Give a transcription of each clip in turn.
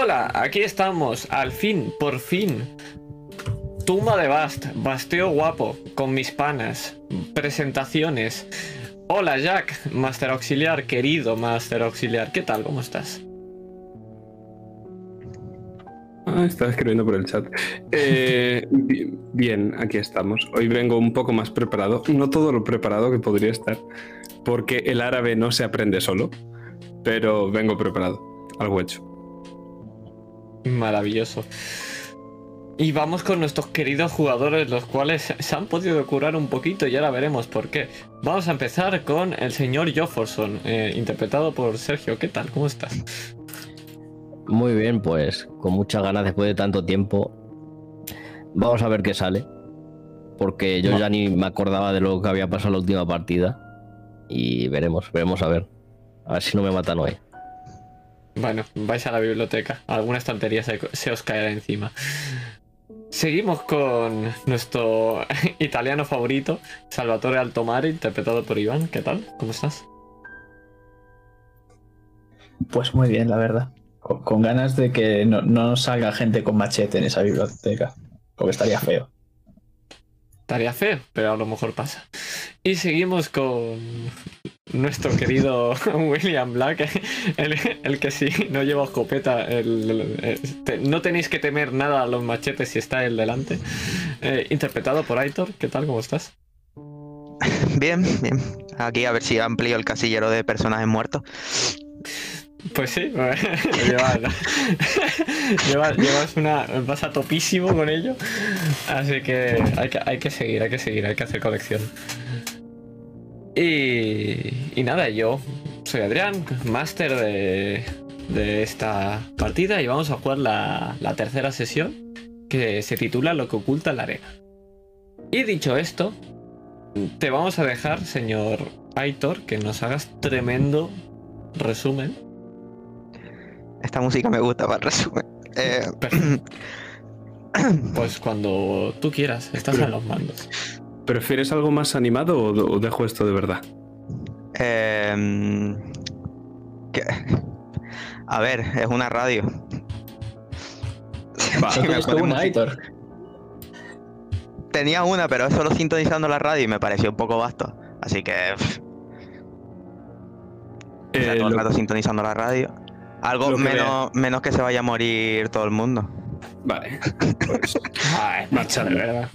Hola, aquí estamos, al fin, por fin. Tumba de Bast, basteo guapo, con mis panas, presentaciones. Hola Jack, Master Auxiliar, querido Master Auxiliar, ¿qué tal? ¿Cómo estás? Ah, estaba escribiendo por el chat. Eh, bien, aquí estamos. Hoy vengo un poco más preparado, no todo lo preparado que podría estar, porque el árabe no se aprende solo, pero vengo preparado, algo hecho. Maravilloso. Y vamos con nuestros queridos jugadores, los cuales se han podido curar un poquito y ahora veremos por qué. Vamos a empezar con el señor Jofferson, eh, interpretado por Sergio. ¿Qué tal? ¿Cómo estás? Muy bien, pues con muchas ganas después de tanto tiempo. Vamos a ver qué sale. Porque yo ya ni me acordaba de lo que había pasado en la última partida. Y veremos, veremos a ver. A ver si no me matan hoy. Bueno, vais a la biblioteca. Alguna estantería se, os caerá encima. Seguimos con nuestro italiano favorito, Salvatore Altomare, interpretado por Iván. ¿Qué tal? ¿Cómo estás? Pues muy bien, la verdad. Con, con ganas de que no, no, salga gente con machete en esa biblioteca, porque estaría feo. Estaría feo, pero a lo mejor pasa. Y seguimos con nuestro querido William Black, el, que si no lleva escopeta, no tenéis que temer nada a los machetes si está él delante. Eh, interpretado por Aitor, ¿qué tal? ¿Cómo estás? Bien, bien. Aquí a ver si amplío el casillero de personajes muertos. Pues sí, llevas, llevas, llevas, una. vas a topísimo con ello. Así que hay, que hay que seguir, hay que seguir, hay que hacer colección. Y, y nada, yo soy Adrián, máster de, de, esta partida y vamos a jugar la, la, tercera sesión que se titula Lo que oculta la arena. Y dicho esto, te vamos a dejar, señor Aitor, que nos hagas tremendo resumen. Esta música me gusta para el resumen. Eh... Pues cuando tú quieras, estás en los mandos. ¿Prefieres algo más animado o, o dejo esto de verdad? Eh, ¿qué? A ver, es una radio. Va, sí, una, Aitor. Tenía una, pero es solo sintonizando la radio y me pareció un poco vasto. Así que. Eh, todo el rato lo... sintonizando la radio. Algo menos, que menos que se vaya a morir todo el mundo. Vale. Pues... Ay, marcha de verdad.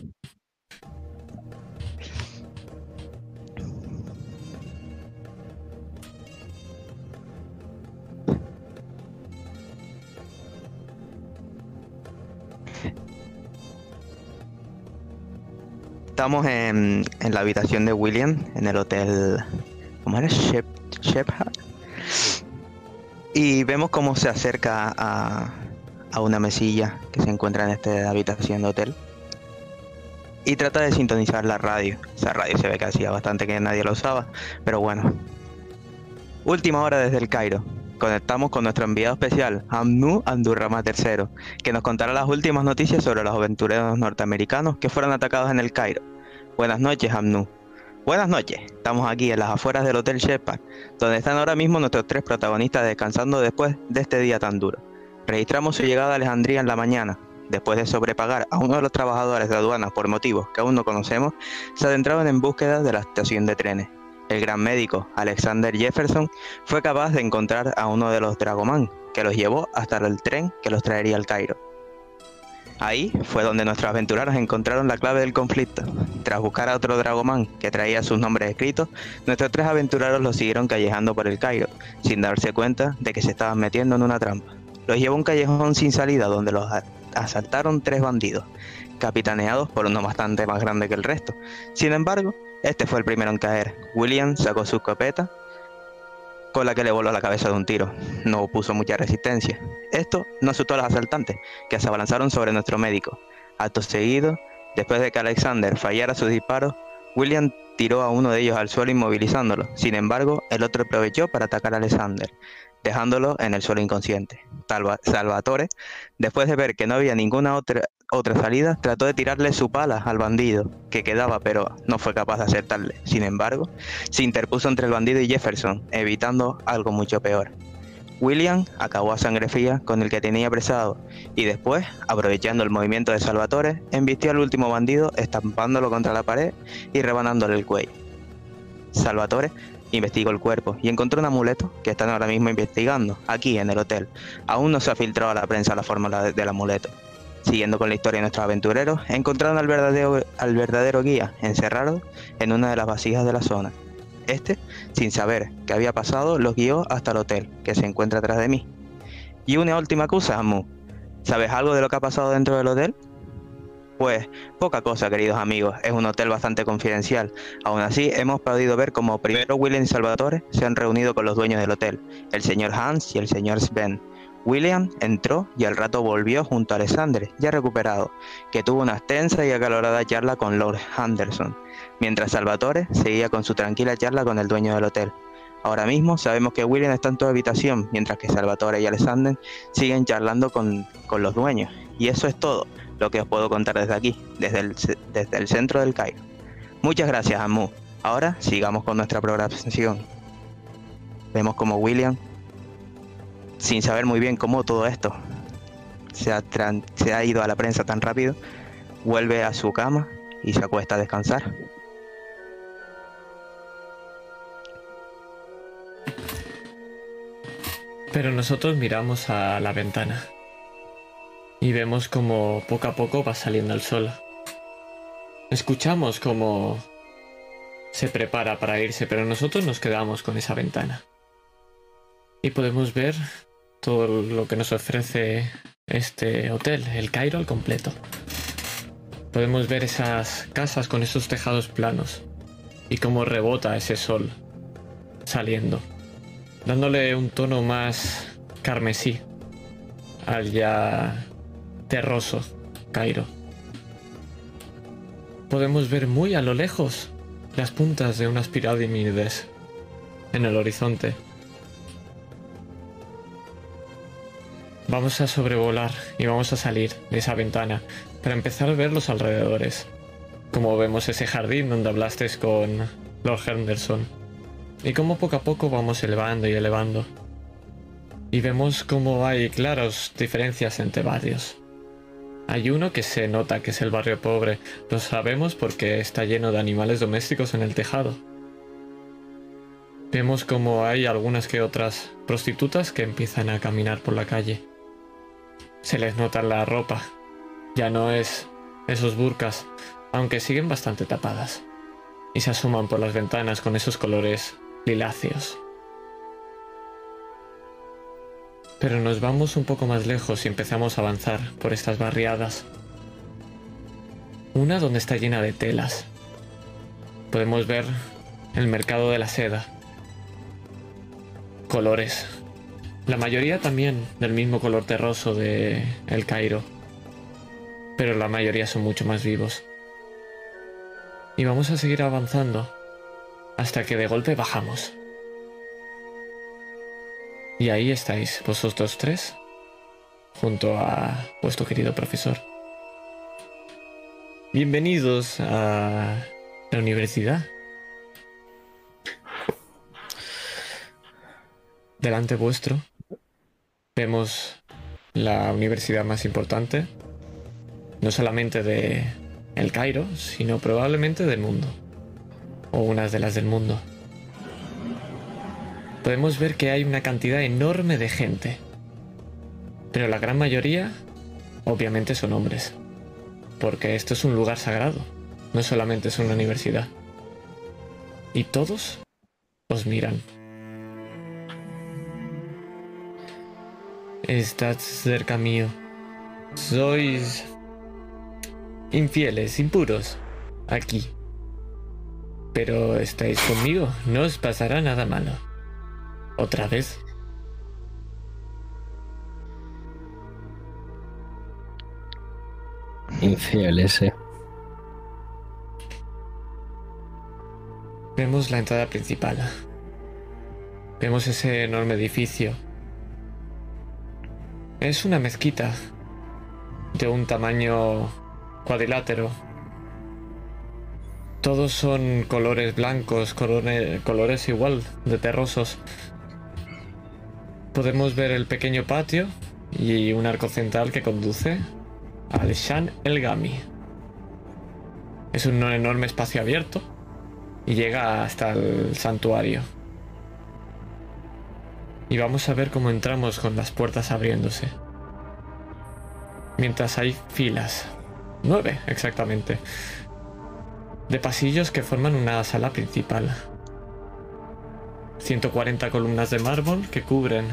Estamos en, en, la habitación de William, en el hotel. ¿Cómo era? Shep, Shepherd. Y vemos cómo se acerca a, a, una mesilla que se encuentra en esta habitación de hotel. Y trata de sintonizar la radio. Esa radio se ve que hacía bastante que nadie la usaba. Pero bueno. Última hora desde el Cairo. Conectamos con nuestro enviado especial, Hamnu Andurrama III, que nos contará las últimas noticias sobre los aventureros norteamericanos que fueron atacados en el Cairo. Buenas noches, Hamnu. Buenas noches, estamos aquí en las afueras del Hotel Shepard, donde están ahora mismo nuestros tres protagonistas descansando después de este día tan duro. Registramos su llegada a Alejandría en la mañana. Después de sobrepagar a uno de los trabajadores de aduanas por motivos que aún no conocemos, se adentraban en búsqueda de la estación de trenes. El gran médico Alexander Jefferson fue capaz de encontrar a uno de los Dragoman, que los llevó hasta el tren que los traería al Cairo. Ahí fue donde nuestros aventureros encontraron la clave del conflicto. Tras buscar a otro Dragoman que traía sus nombres escritos, nuestros tres aventureros los siguieron callejando por el Cairo, sin darse cuenta de que se estaban metiendo en una trampa. Los llevó a un callejón sin salida donde los asaltaron tres bandidos, capitaneados por uno bastante más grande que el resto. Sin embargo, este fue el primero en caer. William sacó su escopeta con la que le voló la cabeza de un tiro. No opuso mucha resistencia. Esto no asustó a los asaltantes, que se abalanzaron sobre nuestro médico. Acto seguido, después de que Alexander fallara sus disparos, William tiró a uno de ellos al suelo inmovilizándolo. Sin embargo, el otro aprovechó para atacar a Alexander, dejándolo en el suelo inconsciente. Salva Salvatore, después de ver que no había ninguna otra, otra salida, trató de tirarle su pala al bandido, que quedaba, pero no fue capaz de acertarle. Sin embargo, se interpuso entre el bandido y Jefferson, evitando algo mucho peor. William acabó a sangre fría con el que tenía apresado y después, aprovechando el movimiento de Salvatore, embistió al último bandido estampándolo contra la pared y rebanándole el cuello. Salvatore investigó el cuerpo y encontró un amuleto que están ahora mismo investigando, aquí en el hotel. Aún no se ha filtrado a la prensa la fórmula del amuleto. Siguiendo con la historia de nuestros aventureros, encontraron al verdadero, guía encerrado en una de las vasijas de la zona. Este, sin saber qué había pasado, los guió hasta el hotel, que se encuentra atrás de mí. Y una última cosa, Amu. ¿Sabes algo de lo que ha pasado dentro del hotel? Pues poca cosa, queridos amigos. Es un hotel bastante confidencial. Aún así, hemos podido ver cómo primero William y Salvatore se han reunido con los dueños del hotel, el señor Hans y el señor Sven. William entró y al rato volvió junto a Alexander, ya recuperado, que tuvo una extensa y acalorada charla con Lord Anderson, mientras Salvatore seguía con su tranquila charla con el dueño del hotel. Ahora mismo sabemos que William está en tu habitación, mientras que Salvatore y Alexander siguen charlando con, con los dueños. Y eso es todo lo que os puedo contar desde aquí, desde el, desde el centro del Cairo. Muchas gracias, Amu. Ahora sigamos con nuestra programación. Vemos como William, sin saber muy bien cómo todo esto se ha, se ha ido a la prensa tan rápido, vuelve a su cama y se acuesta a descansar. Pero nosotros miramos a la ventana y vemos como poco a poco va saliendo el sol. Escuchamos como se prepara para irse, pero nosotros nos quedamos con esa ventana. Y podemos ver todo lo que nos ofrece este hotel, el Cairo al completo. Podemos ver esas casas con esos tejados planos y cómo rebota ese sol saliendo dándole un tono más carmesí al ya terroso Cairo. Podemos ver muy a lo lejos las puntas de unas pirámides en el horizonte. Vamos a sobrevolar y vamos a salir de esa ventana para empezar a ver los alrededores. Como vemos ese jardín donde hablaste con Lord Henderson. Y cómo poco a poco vamos elevando y elevando. Y vemos cómo hay claras diferencias entre barrios. Hay uno que se nota que es el barrio pobre. Lo sabemos porque está lleno de animales domésticos en el tejado. Vemos como hay algunas que otras prostitutas que empiezan a caminar por la calle. Se les nota la ropa. Ya no es esos burkas, aunque siguen bastante tapadas. Y se asoman por las ventanas con esos colores liláceos. Pero nos vamos un poco más lejos y empezamos a avanzar por estas barriadas. Una donde está llena de telas. Podemos ver el mercado de la seda. Colores. La mayoría también del mismo color terroso de El Cairo. Pero la mayoría son mucho más vivos. Y vamos a seguir avanzando hasta que de golpe bajamos. Y ahí estáis, vosotros tres, junto a vuestro querido profesor. Bienvenidos a la universidad. Delante vuestro vemos la universidad más importante, no solamente de El Cairo, sino probablemente del mundo o unas de las del mundo. Podemos ver que hay una cantidad enorme de gente, pero la gran mayoría obviamente son hombres, porque esto es un lugar sagrado, no solamente es una universidad. Y todos os miran. Estás cerca mío. Sois infieles, impuros, aquí. Pero estáis conmigo, no os pasará nada malo. ¿Otra vez? Infiel ese. Vemos la entrada principal. Vemos ese enorme edificio. Es una mezquita de un tamaño cuadrilátero. Todos son colores blancos, colores, colores igual de terrosos. Podemos ver el pequeño patio y un arco central que conduce al Shan El Gami. Es un enorme espacio abierto y llega hasta el santuario. Y vamos a ver cómo entramos con las puertas abriéndose. Mientras hay filas, nueve exactamente, de pasillos que forman una sala principal. 140 columnas de mármol que cubren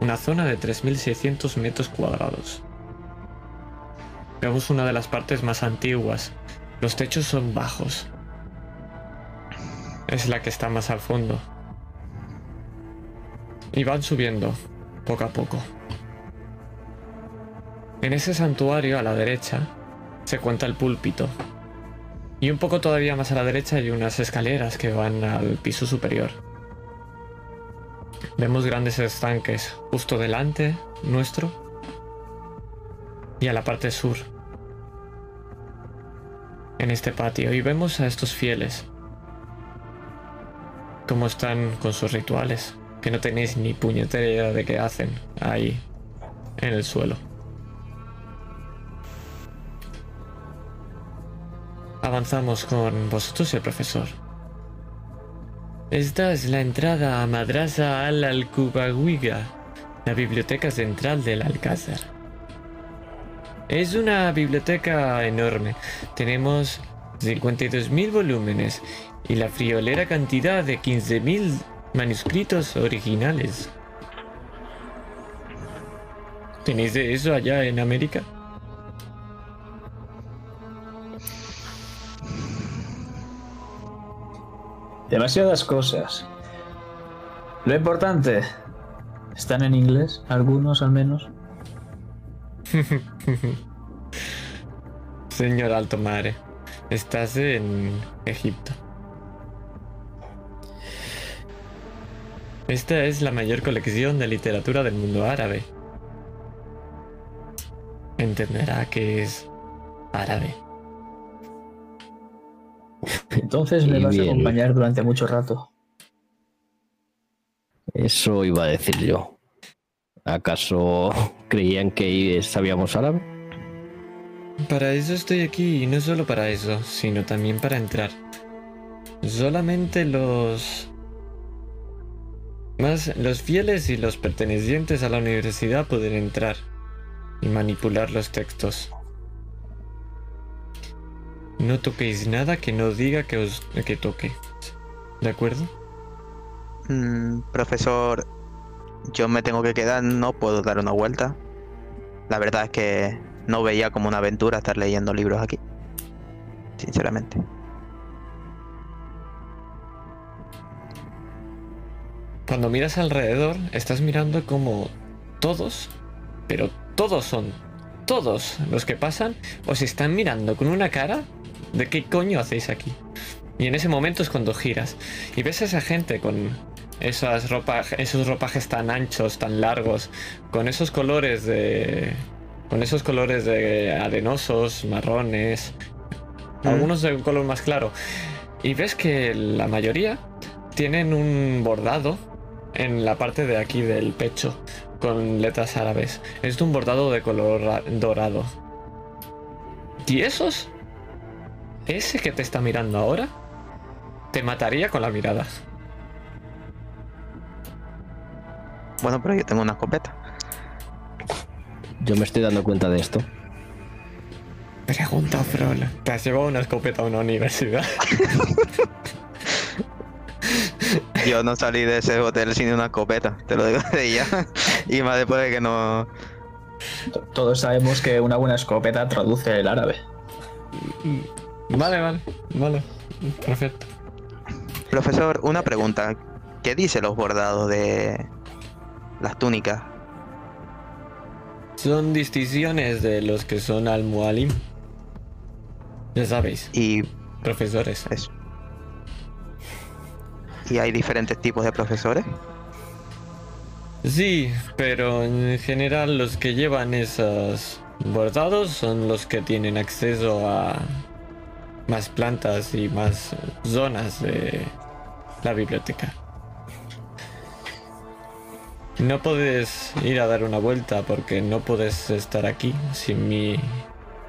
una zona de 3.600 metros cuadrados. Vemos una de las partes más antiguas. Los techos son bajos. Es la que está más al fondo. Y van subiendo, poco a poco. En ese santuario, a la derecha, se cuenta el púlpito. Y un poco todavía más a la derecha hay unas escaleras que van al piso superior. Vemos grandes estanques justo delante nuestro y a la parte sur. En este patio y vemos a estos fieles. Cómo están con sus rituales. Que no tenéis ni puñetera idea de qué hacen ahí en el suelo. Avanzamos con vosotros y el profesor. Esta es la entrada a Madrasa al Alcubahuiga, la biblioteca central del Alcázar. Es una biblioteca enorme. Tenemos 52.000 volúmenes y la friolera cantidad de 15.000 manuscritos originales. ¿Tenéis de eso allá en América? Demasiadas cosas. Lo importante, ¿están en inglés? Algunos al menos. Señor Alto Mare, estás en Egipto. Esta es la mayor colección de literatura del mundo árabe. Entenderá que es árabe. Entonces me Y vas a acompañar durante mucho rato. Eso iba a decir yo. ¿Acaso creían que sabíamos árabe? Para eso estoy aquí y no solo para eso, sino también para entrar. Solamente los más los fieles y los pertenecientes a la universidad pueden entrar y manipular los textos. No toquéis nada que no diga que os que toque. ¿De acuerdo? Mm, profesor, yo me tengo que quedar, no puedo dar una vuelta. La verdad es que no veía como una aventura estar leyendo libros aquí. Sinceramente. Cuando miras alrededor, estás mirando como todos, pero todos son, todos los que pasan, os están mirando con una cara de qué coño hacéis aquí. Y en ese momento es cuando giras y ves a esa gente con esas ropas, esos ropajes tan anchos, tan largos, con esos colores de, con esos colores de arenosos, marrones, algunos de un color más claro. Y ves que la mayoría tienen un bordado en la parte de aquí del pecho con letras árabes. Es de un bordado de color ra- dorado. ¿Y esos? Ese que te está mirando ahora te mataría con la mirada. Bueno, pero yo tengo una escopeta. Yo me estoy dando cuenta de esto. Pregunta, Frol. ¿Te has llevado una escopeta a una universidad? Yo no salí de ese hotel sin una escopeta, te lo digo de ya. Y más después de que no. Todos sabemos que una buena escopeta traduce el árabe. Vale, vale, vale. Perfecto. Profesor, una pregunta. ¿Qué dice los bordados de las túnicas? Son distinciones de los que son al-Mualim. Ya sabéis, Y profesores. eso. Y hay diferentes tipos de profesores. Sí, pero en general los que llevan esos bordados son los que tienen acceso a más plantas y más zonas de la biblioteca. No puedes ir a dar una vuelta porque no puedes estar aquí sin mi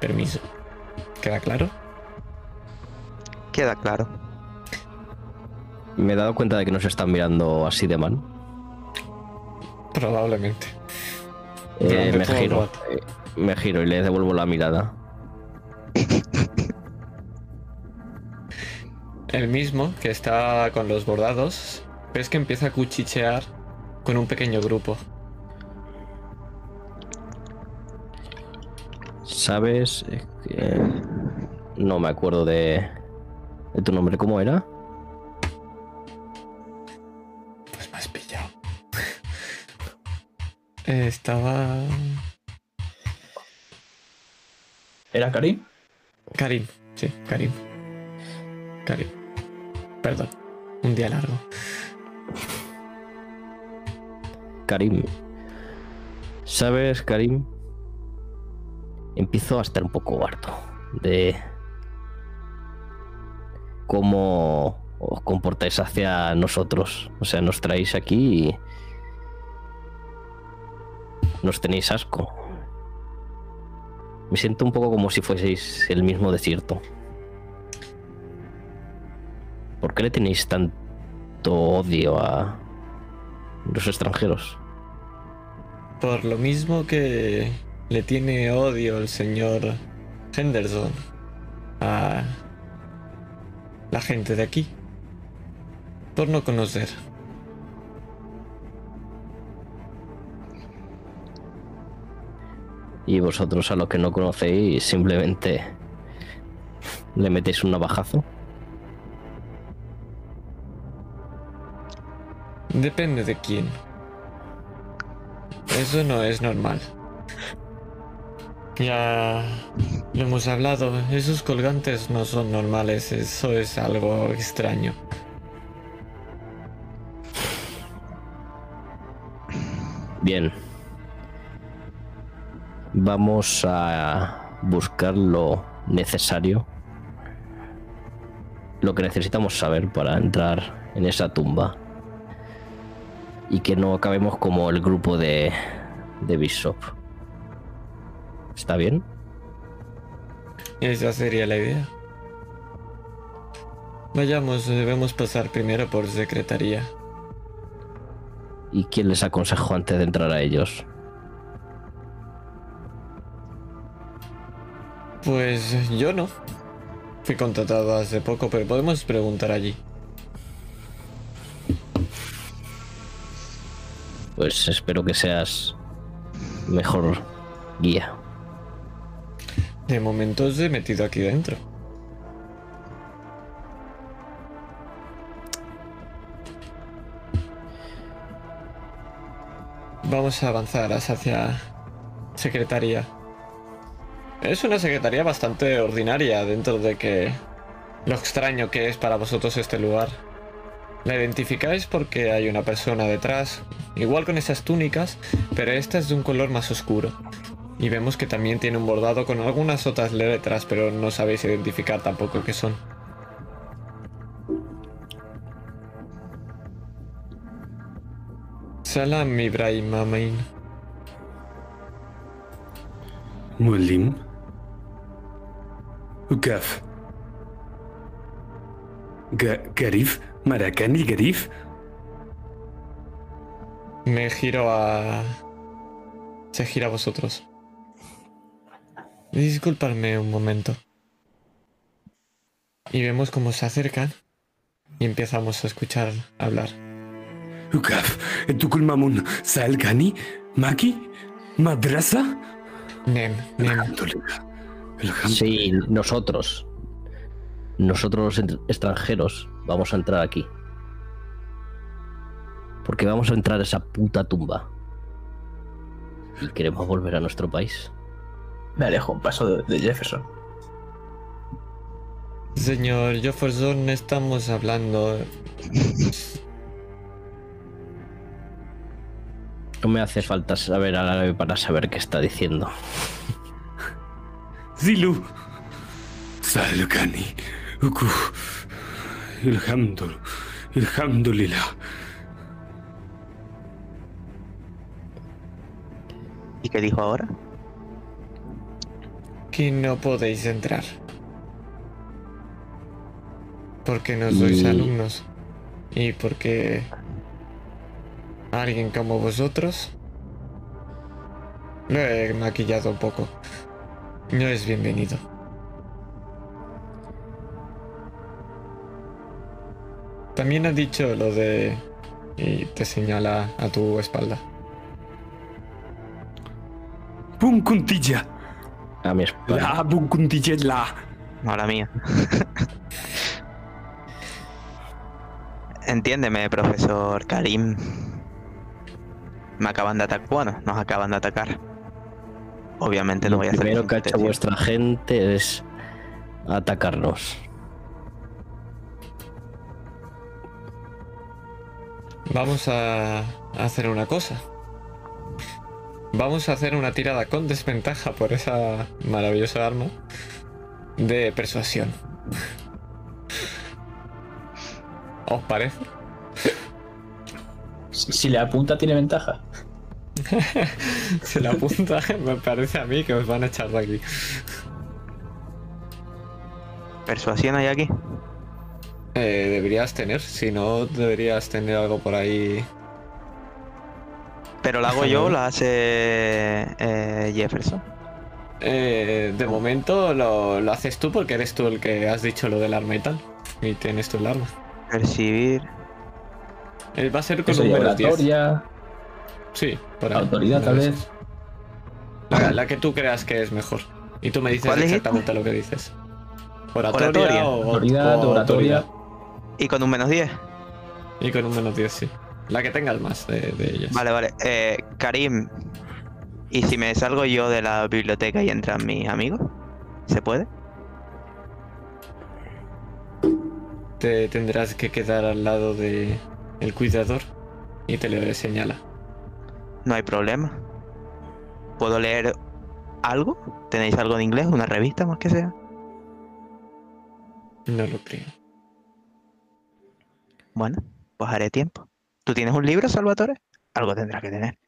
permiso. ¿Queda claro? Queda claro. Me he dado cuenta de que nos están mirando así de mal. Probablemente. Eh, me giro. eh, me giro y le devuelvo la mirada. El mismo que está con los bordados, ves que empieza a cuchichear con un pequeño grupo. ¿Sabes? Es que No me acuerdo de, de tu nombre. ¿Cómo era? Pues me has pillado. Eh, Estaba. ¿Era Karim? Karim, sí, Karim. Karim. Perdón, un día largo. Karim. ¿Sabes, Karim? Empiezo a estar un poco harto de cómo os comportáis hacia nosotros. O sea, nos traéis aquí y nos tenéis asco. Me siento un poco como si fueseis el mismo desierto. ¿Por qué le tenéis tanto odio a los extranjeros? Por lo mismo que le tiene odio el señor Henderson a la gente de aquí. Por no conocer. Y vosotros a los que no conocéis simplemente le metéis un navajazo. Depende de quién. Eso no es normal. Ya lo hemos hablado, esos colgantes no son normales, eso es algo extraño. Bien. Vamos a buscar lo necesario. Lo que necesitamos saber para entrar en esa tumba. Y que no acabemos como el grupo de, de Bishop. ¿Está bien? Esa sería la idea. Vayamos, debemos pasar primero por secretaría. ¿Y quién les aconsejó antes de entrar a ellos? Pues yo no. Fui contratado hace poco, pero podemos preguntar allí. Pues espero que seas mejor guía. De momento os he metido aquí dentro. Vamos a avanzar hacia secretaría. Es una secretaría bastante ordinaria dentro de que lo extraño que es para vosotros este lugar. La identificáis porque hay una persona detrás, igual con esas túnicas, pero esta es de un color más oscuro. Y vemos que también tiene un bordado con algunas otras letras, pero no sabéis identificar tampoco qué son. Salam Ibrahim Amain. معلم وكاف ق- Marakán y Me giro a. Se gira a vosotros. Disculpadme un momento. Y vemos cómo se acercan y empezamos a escuchar hablar. Ukaf, Tukulmamun, Salgani, Maki, Madrasa. Nem, Nem. Sí, nosotros. Nosotros extranjeros. Vamos a entrar aquí. Porque vamos a entrar a esa puta tumba. Y queremos volver a nuestro país. Me alejo un paso de, Jefferson. Señor Jefferson, estamos hablando. No me hace falta saber árabe para saber qué está diciendo. Zilu. Salukani. Uku. Ilhamdul, Ilhamdulillah. ¿Y qué dijo ahora? Que no podéis entrar. Porque no sois mm. alumnos. Y porque alguien como vosotros lo he maquillado un poco. No es bienvenido. También ha dicho lo de... Y te señala a tu espalda. ¡Puncuntilla! A mi espalda. La puncuntilla la. No la mía. Entiéndeme, profesor Karim. Me acaban de atacar. Bueno, nos acaban de atacar. Obviamente no Lo voy a hacer primero ningún que ha hecho vuestra gente es atacarnos. Vamos a hacer una cosa. Vamos a hacer una tirada con desventaja por esa maravillosa arma de persuasión. ¿Os parece? Si, si le apunta, tiene ventaja. Se la apunta, me parece a mí que os van a echar de aquí. ¿Persuasión hay aquí? Eh, deberías tener, si no, deberías tener algo por ahí. Pero la hago yo o la hace eh, Jefferson. Eh, de momento lo, lo haces tú porque eres tú el que has dicho lo del arma y tal. Y tienes tú el arma. Percibir. Él va a ser con un menos 10. oratoria, Sí, por ahí. autoridad tal vez. La, la que tú creas que es mejor. Y tú me dices exactamente lo que dices. Oratoria, Oratoria. o Autoridad, o oratoria. autoridad. Y con un menos 10. Y con un menos 10, sí. La que tengas más de, de ellas. Vale, vale. Eh, Karim. ¿Y si me salgo yo de la biblioteca y entran mis amigos? ¿Se puede? Te tendrás que quedar al lado de el cuidador y te le señala. No hay problema. ¿Puedo leer algo? ¿Tenéis algo en inglés? ¿Una revista más que sea? No lo creo. Bueno, pues haré tiempo. ¿Tú tienes un libro, Salvatore? Algo tendrá que tener.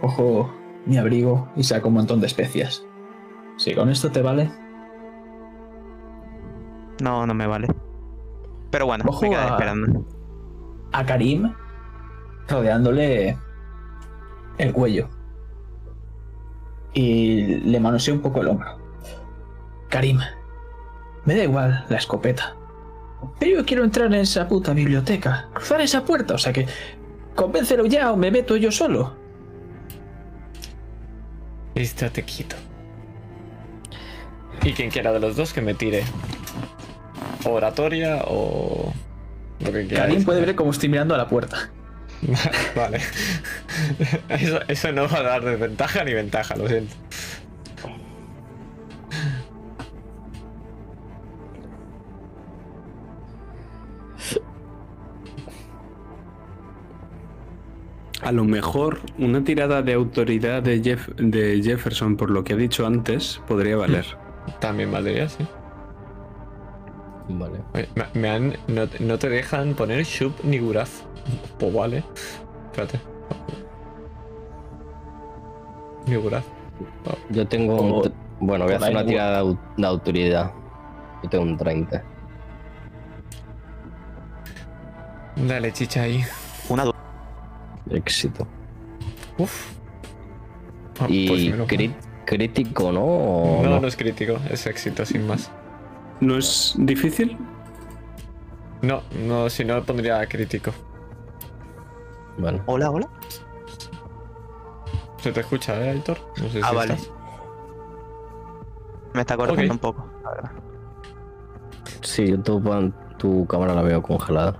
Cojo mi abrigo y saco un montón de especias. Si con esto te vale, No, no me vale. Pero bueno, Ojo me a- esperando. a Karim rodeándole el cuello. Y le manoseo un poco el hombro. Karim, me da igual la escopeta. Pero yo quiero entrar en esa puta biblioteca, cruzar esa puerta, o sea que convéncelo ya o me meto yo solo. Estate quieto. Y quien quiera de los dos que me tire. Oratoria o. Lo que quieras. Karim puede ver cómo estoy mirando a la puerta. vale. Eso, eso no va a dar desventaja ni ventaja, lo siento. A lo mejor una tirada de autoridad de, Jeff- de Jefferson por lo que ha dicho antes podría valer. También valdría, sí. Vale. Oye, me, me han. No, te- no te dejan poner Shub ni Guraz. Pues vale. Espérate. Ni Guraz. Yo tengo. un bueno, voy a hacer una tirada de de autoridad. Yo tengo un 30. Dale, chicha ahí. Una du- Éxito. Uf. Ah, pues Y crit- crítico, ¿no? ¿O No, no? no es crítico, es éxito sin más. ¿No es difícil? No, no, si no pondría crítico. Bueno. Hola, hola. Se te escucha, ¿eh, Aitor? No sé Ah, si vale. estás. Me está cortando un poco, la verdad. Sí, yo tu, tu cámara la veo congelada.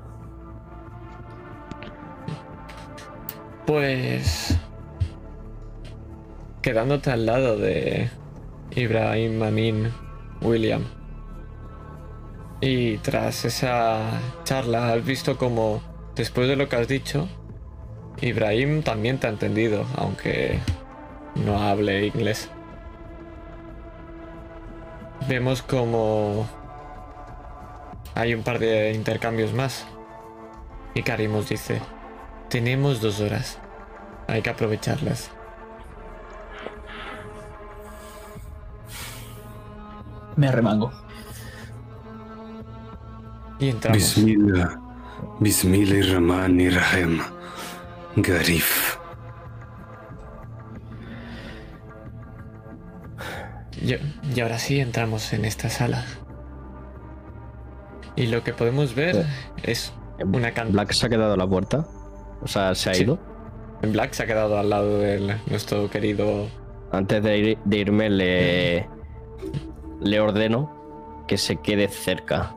Pues. Quedándote al lado de Ibrahim Amin William. Y tras esa charla has visto como, después de lo que has dicho, Ibrahim también te ha entendido, aunque no hable inglés. Vemos como hay un par de intercambios más. Y Karim os dice, tenemos dos horas. Hay que aprovecharlas. Me arremango. Y entramos. Bismillah. Bismillah Rahman y Rahim. Garif. Y, y ahora sí entramos en esta sala. Y lo que podemos ver es una cantidad. Black se ha quedado a la puerta. O sea, se ha Sí. ido. Black se ha quedado al lado de nuestro querido. Antes de, ir- de irme, le, le ordeno que se quede cerca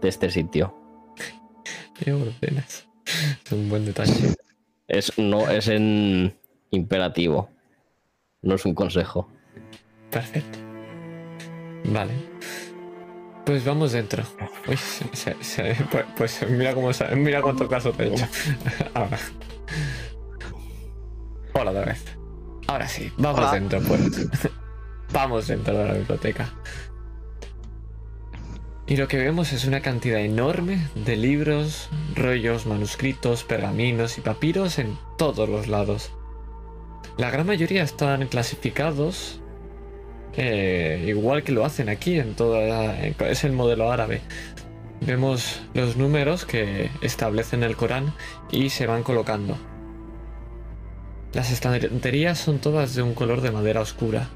de este sitio. ¿Qué ordenas? Es un buen detalle. Es, no, es en imperativo. No es un consejo. Perfecto. Vale. Pues vamos dentro. Uy, se- se- se- pues, pues mira cómo mira cuánto caso te he hecho. Ahora. Hola otra vez. Ahora sí, vamos Hola. dentro, pues. vamos dentro de la biblioteca. Y lo que vemos es una cantidad enorme de libros, rollos, manuscritos, pergaminos y papiros en todos los lados. La gran mayoría están clasificados igual que lo hacen aquí en toda es el modelo árabe. Vemos los números que establecen el Corán y se van colocando. Las estanterías son todas de un color de madera oscura.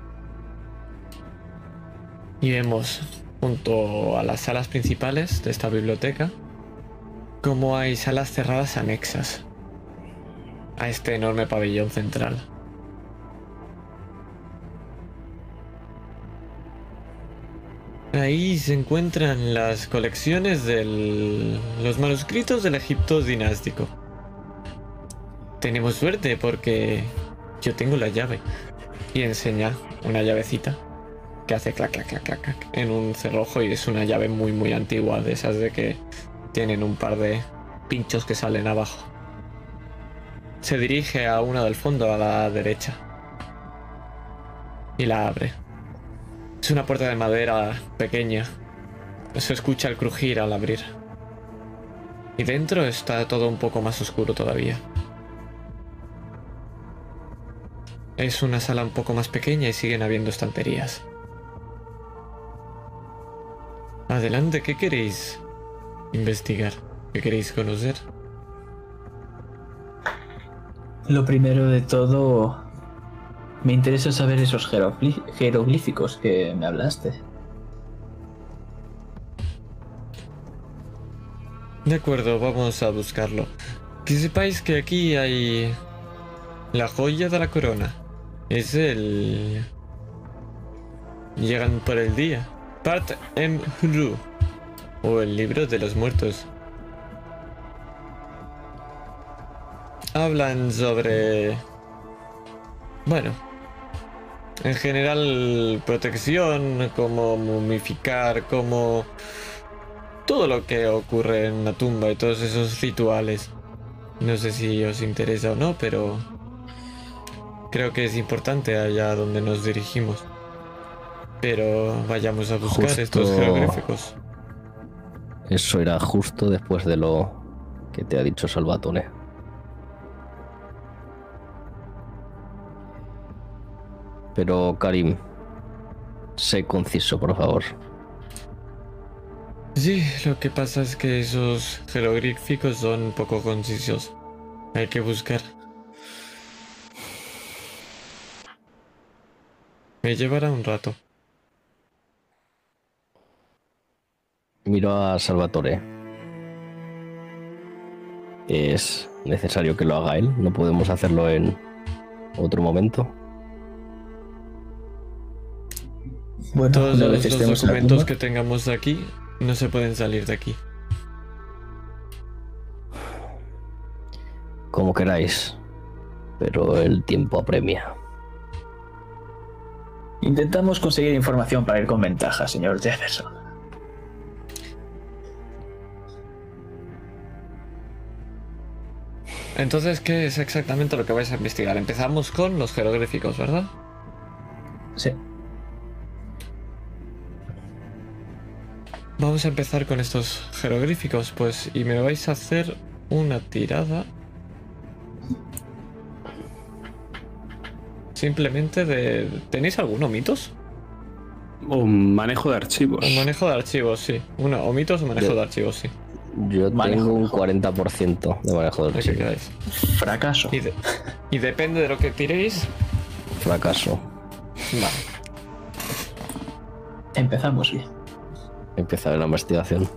Y vemos junto a las salas principales de esta biblioteca como hay salas cerradas anexas a este enorme pabellón central. Ahí se encuentran las colecciones de los manuscritos del Egipto dinástico. Tenemos suerte porque yo tengo la llave y enseña una llavecita que hace clac clac clac clac clac en un cerrojo y es una llave muy muy antigua de esas de que tienen un par de pinchos que salen abajo. Se dirige a una del fondo a la derecha y la abre. Es una puerta de madera pequeña. Se escucha el crujir al abrir. Y dentro está todo un poco más oscuro todavía. Es una sala un poco más pequeña y siguen habiendo estanterías. Adelante, ¿qué queréis investigar? ¿Qué queréis conocer? Lo primero de todo, me interesa saber esos jeroglí- jeroglíficos que me hablaste. De acuerdo, vamos a buscarlo. Que sepáis que aquí hay la joya de la corona. Es el... Llegan por el día. Part Em Hru. O el libro de los muertos. Hablan sobre... Bueno. En general, protección, cómo momificar, cómo todo lo que ocurre en una tumba y todos esos rituales. No sé si os interesa o no, pero creo que es importante allá donde nos dirigimos. Pero vayamos a buscar Justo- estos jeroglíficos. Eso era justo después de lo que te ha dicho Salvatore. Pero Karim, sé conciso, por favor. Sí, lo que pasa es que esos jeroglíficos son poco concisos. Hay que buscar. Me llevará un rato. Miro a Salvatore. Es necesario que lo haga él, no podemos hacerlo en otro momento. Bueno, Todos los, documentos que tengamos de aquí no se pueden salir de aquí. Como queráis, pero el tiempo apremia. intentamos conseguir información para ir con ventaja, señor Jefferson. Entonces, ¿qué es exactamente lo que vais a investigar? Empezamos con los jeroglíficos, ¿verdad? Sí. Vamos a empezar con estos jeroglíficos, pues, y me vais a hacer una tirada. simplemente de... ¿Tenéis alguno mitos? O manejo de archivos. O manejo de archivos, sí. Uno, o mitos o manejo Yo- de archivos, sí. Yo Manejo. tengo un 40% de manejo ¿De qué archivo. queráis? Fracaso. Y, de- y depende de lo que tiréis. Fracaso. Vale. Empezamos bien. Empieza la investigación.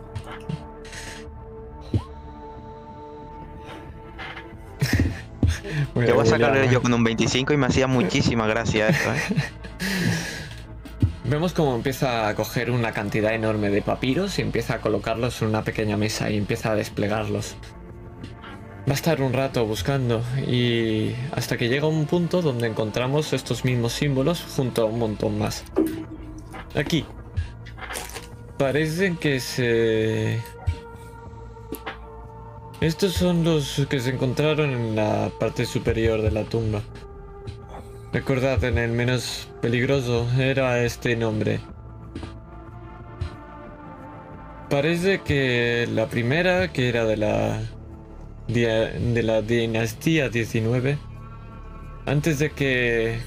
Yo voy a sacarlo yo con un 25 y me hacía muchísima gracia esto, ¿eh? Vemos cómo empieza a coger una cantidad enorme de papiros y empieza a colocarlos en una pequeña mesa y empieza a desplegarlos. Va a estar un rato buscando y hasta que llega un punto donde encontramos estos mismos símbolos junto a un montón más. Aquí. Parecen que se... Estos son los que se encontraron en la parte superior de la tumba. Recordad, en el menos peligroso era este nombre. Parece que la primera, que era de la de la dinastía 19, antes de que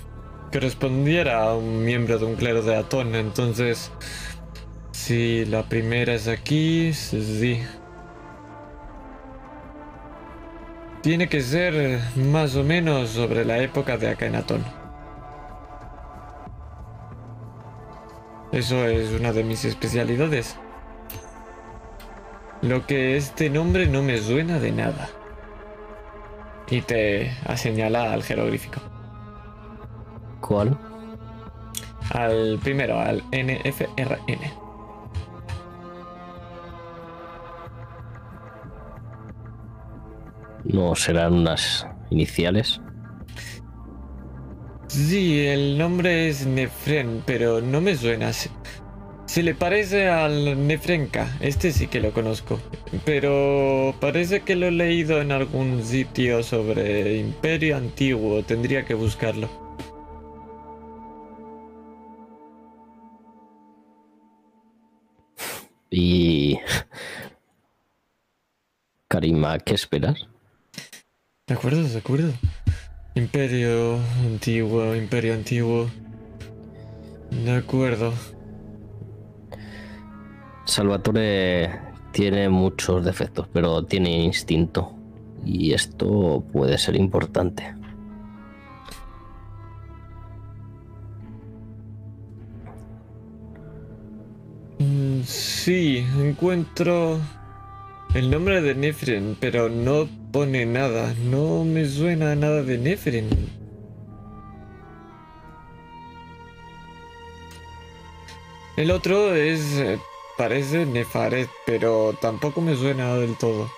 correspondiera a un miembro de un clero de Atón, entonces si la primera es aquí, sí. Tiene que ser más o menos sobre la época de Akenatón. Eso es una de mis especialidades. Lo que este nombre no me suena de nada. Y te señala al jeroglífico. ¿Cuál? Al primero, al NFRN. No serán unas iniciales. Sí, el nombre es Nefren, pero no me suena. Se, se le parece al Nefrenka, este sí que lo conozco. Pero parece que lo he leído en algún sitio sobre Imperio Antiguo, tendría que buscarlo. Y. Karima, ¿qué esperas? De acuerdo, de acuerdo. Imperio Antiguo, Imperio Antiguo. De acuerdo. Salvatore tiene muchos defectos, pero tiene instinto. Y esto puede ser importante. Mm, Sí, encuentro el nombre de Nefren, pero no pone nada. No me suena nada de Nefren. El otro es... eh, parece Nefaret, pero tampoco me suena del todo.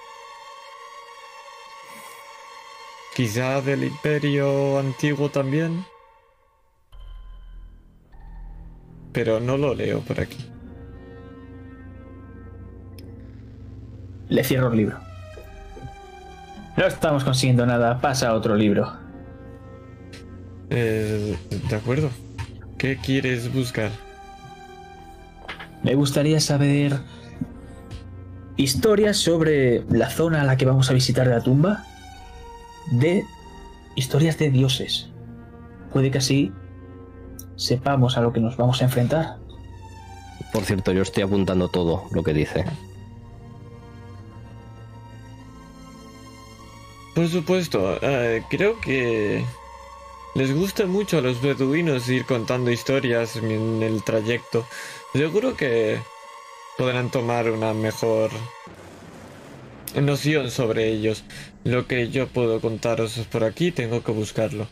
Quizá del imperio antiguo también. Pero no lo leo por aquí. Le cierro el libro. No estamos consiguiendo nada. Pasa a otro libro. Eh, de acuerdo. ¿Qué quieres buscar? Me gustaría saber historias sobre la zona a la que vamos a visitar de la tumba. De historias de dioses. Puede que así sepamos a lo que nos vamos a enfrentar. Por cierto, yo estoy apuntando todo lo que dice. Por supuesto, eh, creo que les gusta mucho a los beduinos ir contando historias en el trayecto. Seguro que podrán tomar una mejor noción sobre ellos. Lo que yo puedo contaros por aquí tengo que buscarlo.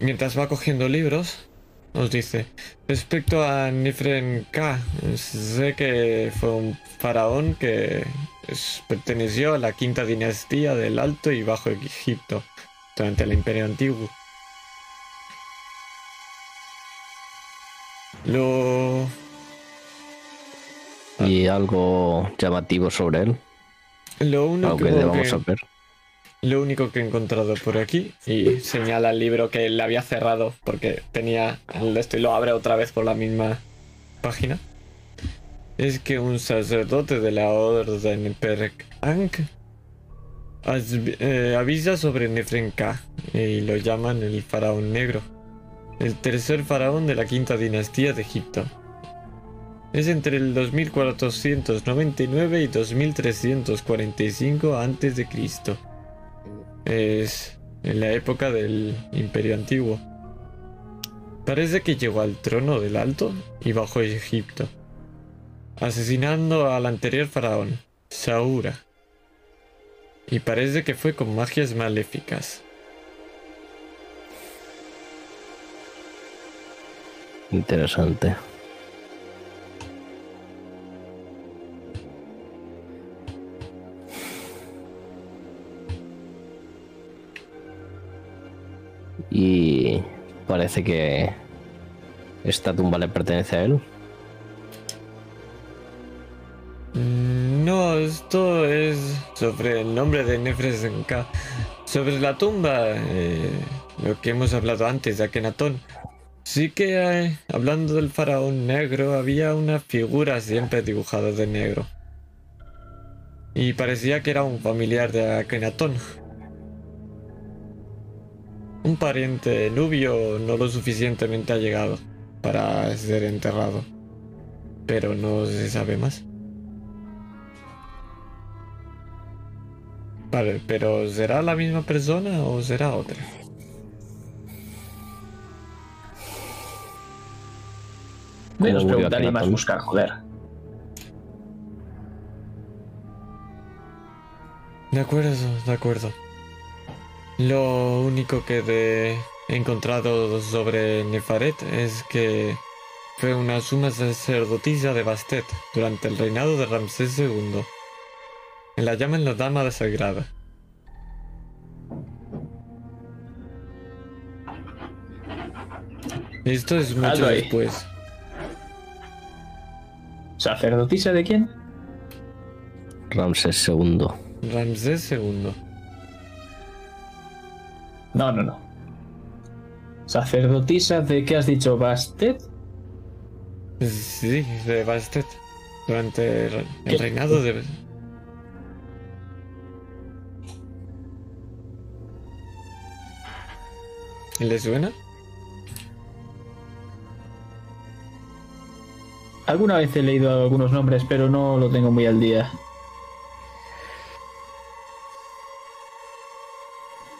Mientras va cogiendo libros, os dice, respecto a Nifren K, sé que fue un faraón que es- perteneció a la quinta dinastía del Alto y Bajo Egipto durante el Imperio Antiguo. Lo... ¿Y algo llamativo sobre él? Lo único que lo único que he encontrado por aquí y señala el libro que le había cerrado porque tenía el esto y lo abre otra vez por la misma página es que un sacerdote de la orden Perk eh, avisa sobre Nefrenka y lo llaman el faraón negro, el tercer faraón de la quinta dinastía de Egipto. Es entre el 2499 y 2345 a.C. Es en la época del Imperio Antiguo. Parece que llegó al trono del Alto y bajó Egipto, asesinando al anterior faraón, Saura. Y parece que fue con magias maléficas. Interesante. Y parece que esta tumba le pertenece a él. No, esto es sobre el nombre de Nefresenka. Sobre la tumba, eh, lo que hemos hablado antes de Akenatón. Sí que, eh, hablando del faraón negro, había una figura siempre dibujada de negro. Y parecía que era un familiar de Akenatón. Un pariente nubio no lo suficientemente allegado para ser enterrado. Pero no se sabe más. Vale, pero ¿será la misma persona o será otra? Menos preguntar y más buscar, joder. De acuerdo, de acuerdo. Lo único que de- he encontrado sobre Nefaret es que fue una suma sacerdotisa de Bastet durante el reinado de Ramsés II. La llaman la Dama de Sagrada. Esto es mucho después. ¿Sacerdotisa de quién? Ramsés II. Ramsés II. No, no, no. ¿Sacerdotisa de qué has dicho? ¿Bastet? Sí, de Bastet. Durante el, el ¿Qué? reinado de... ¿Le suena? Alguna vez he leído algunos nombres, pero no lo tengo muy al día.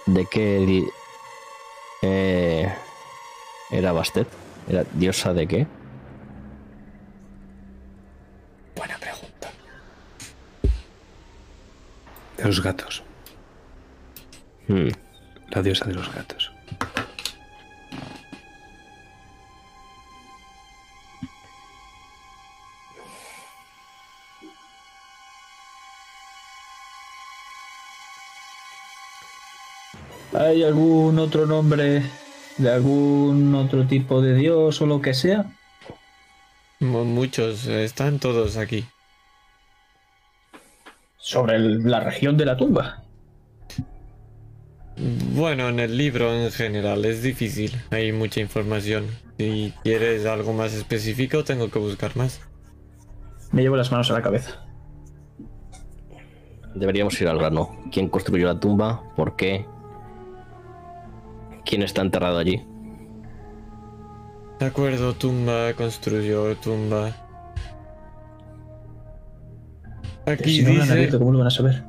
¿De qué di- eh, era Bastet? ¿Era diosa de qué? Buena pregunta. De los gatos. Hmm, La diosa de los gatos. ¿Hay algún otro nombre de algún otro tipo de dios o lo que sea? Mu- Muchos, están todos aquí. Sobre el- la región de la tumba. Bueno, en el libro en general es difícil, hay mucha información. Si quieres algo más específico, tengo que buscar más. Me llevo las manos a la cabeza. Deberíamos ir al grano. ¿Quién construyó la tumba? ¿Por qué? ¿Quién está enterrado allí? De acuerdo, tumba, construyó tumba. Aquí si no lo han dice... abierto, ¿cómo lo van a saber?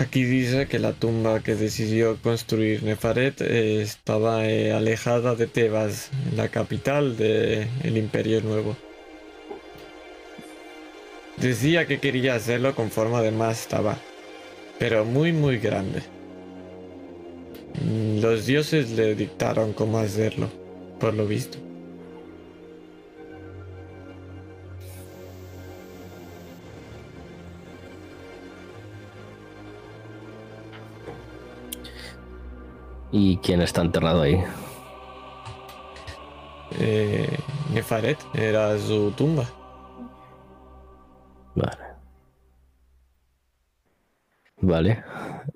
Aquí dice que la tumba que decidió construir Nefaret eh, estaba eh, alejada de Tebas, la capital del Imperio Nuevo. Decía que quería hacerlo con forma de mastaba, pero muy muy grande. Los dioses le dictaron cómo hacerlo, por lo visto. ¿Y quién está enterrado ahí? Eh, Nefaret era su tumba. Vale. Vale.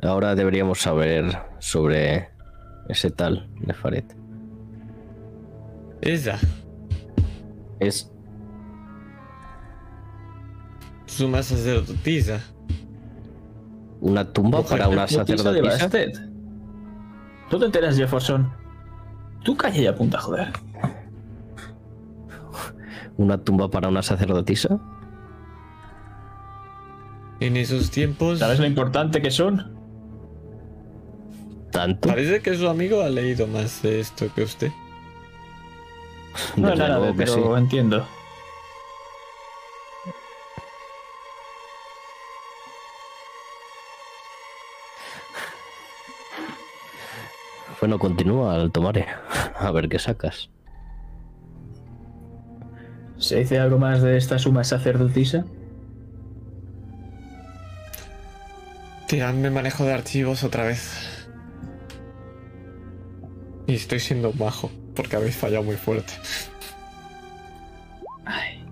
Ahora deberíamos saber sobre ese tal Nefaret. Esa, Es suma sacerdotisa. Una tumba para una Sacerdotisa de. ¿Tú te enteras, Jefferson? Tú calla y apunta, joder. Una tumba para una sacerdotisa. En esos tiempos, ¿Sabes lo importante que son? Tanto. parece que su amigo ha leído más de esto que usted. No Desde nada, pero sí. entiendo. Bueno, continúa al tomare. A ver qué sacas. ¿Se dice algo más de esta suma sacerdotisa? Tiradme manejo de archivos otra vez. Y estoy siendo bajo, porque habéis fallado muy fuerte. Ay,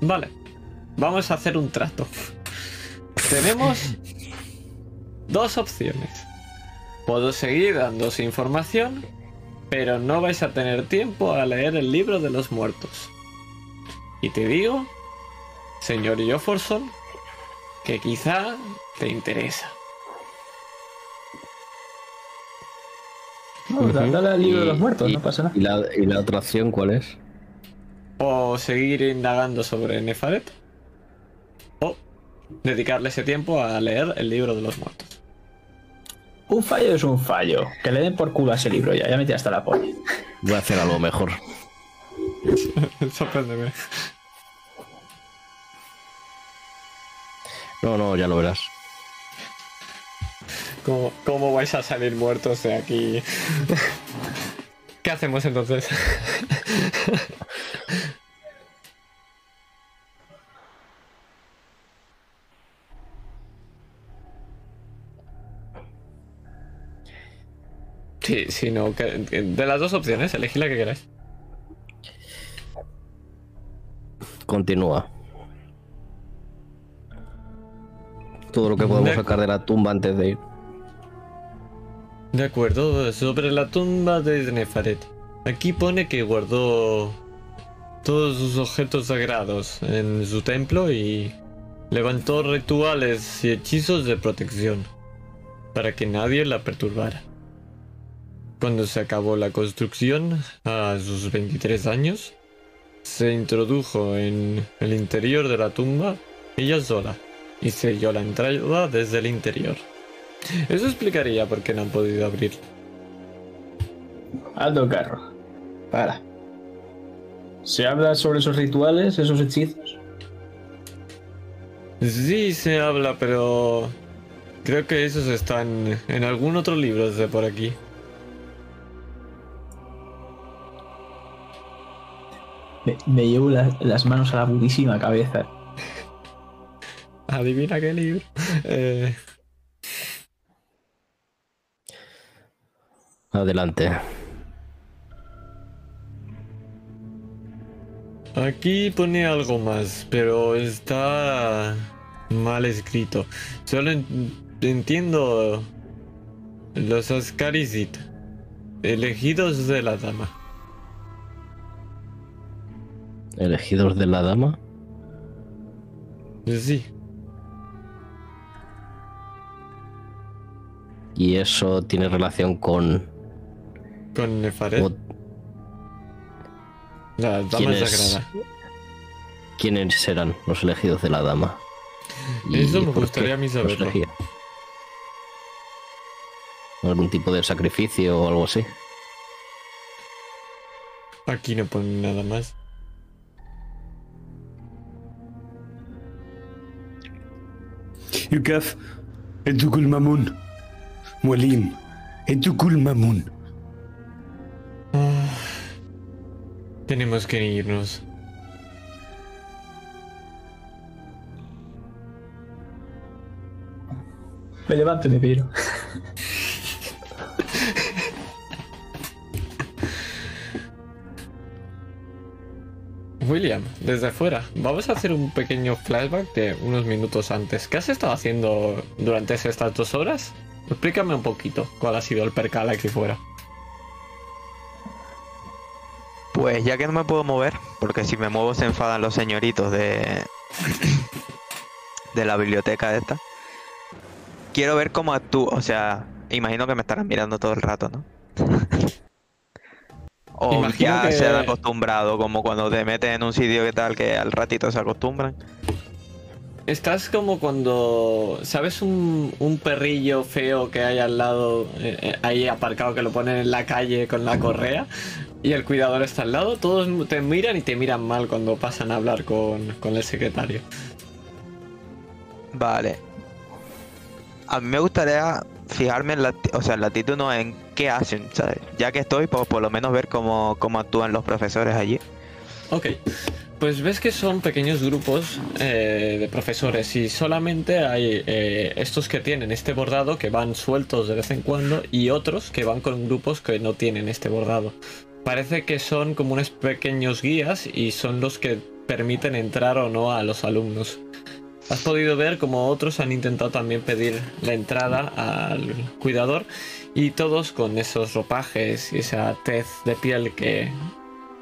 Vale, vamos a hacer un trato. Tenemos dos opciones. Puedo seguir dándos información, pero no vais a tener tiempo a leer el libro de los muertos. Y te digo, señor Jofferson, que quizá te interesa. no, dale al libro de Y- los muertos, y- no pasa nada. ¿Y la, y la otra opción cuál es? O seguir indagando sobre Nefaret. O dedicarle ese tiempo a leer el libro de los muertos. Un fallo es un fallo. Que le den por culo a ese libro ya, ya me hasta la polla. Voy a hacer algo mejor. Sorpréndeme. No, no, ya lo verás. ¿Cómo, cómo vais a salir muertos de aquí? ¿Qué hacemos entonces? Sí, sí, no. que- que- de las dos opciones, elegid la que queráis. Continúa. Todo lo que podemos De- sacar de la tumba antes de ir. De acuerdo, sobre la tumba de Nefaret. Aquí pone que guardó todos sus objetos sagrados en su templo y levantó rituales y hechizos de protección para que nadie la perturbara. Cuando se acabó la construcción, a sus 23 años, se introdujo en el interior de la tumba ella sola y selló la entrada desde el interior. Eso explicaría por qué no han podido abrir. Aldo Carro. Para. ¿Se habla sobre esos rituales, esos hechizos? Sí, se habla, pero creo que esos están en algún otro libro de por aquí. Me, me llevo la- las manos a la putísima cabeza. Adivina qué libro. Eh, Adelante. aquí pone algo más, pero está mal escrito. Solo en- entiendo los Ascarisit, elegidos de la dama. Elegidos de la dama. Sí, Y eso tiene relación con. con Nefaret, la dama sagrada. quiénes serán los elegidos de la dama. Eso me gustaría a mí saberlo. ¿Algún tipo de sacrificio o algo así? Aquí no pone nada más. يكاف انتو كل مامون مولين انتو كل مامون Ah, tenemos que irnos. Me levanto y me piro. William, desde afuera, vamos a hacer un pequeño flashback de unos minutos antes. ¿Qué has estado haciendo durante estas dos horas? Explícame un poquito cuál ha sido el percal aquí fuera. Pues ya que no me puedo mover, porque si me muevo se enfadan los señoritos de. de la biblioteca esta. Quiero ver cómo actúo. O sea, imagino que me estarán mirando todo el rato, ¿no? O Imagino ya que- se han acostumbrado, como cuando te metes en un sitio que tal, que al ratito se acostumbran. Estás como cuando, ¿sabes un, un perrillo feo que hay al lado, eh, eh, ahí aparcado, que lo ponen en la calle con la correa? Y el cuidador está al lado, todos te miran y te miran mal cuando pasan a hablar con, con el secretario. Vale. A mí me gustaría fijarme en la, o sea, en la actitud no en qué hacen. Ya que estoy, pues por lo menos ver cómo, cómo actúan los profesores allí. Ok, pues ves que son pequeños grupos eh, de profesores y solamente hay eh, estos que tienen este bordado que van sueltos de vez en cuando y otros que van con grupos que no tienen este bordado. Parece que son como unos pequeños guías y son los que permiten entrar o no a los alumnos. Has podido ver como otros han intentado también pedir la entrada al cuidador y todos con esos ropajes y esa tez de piel que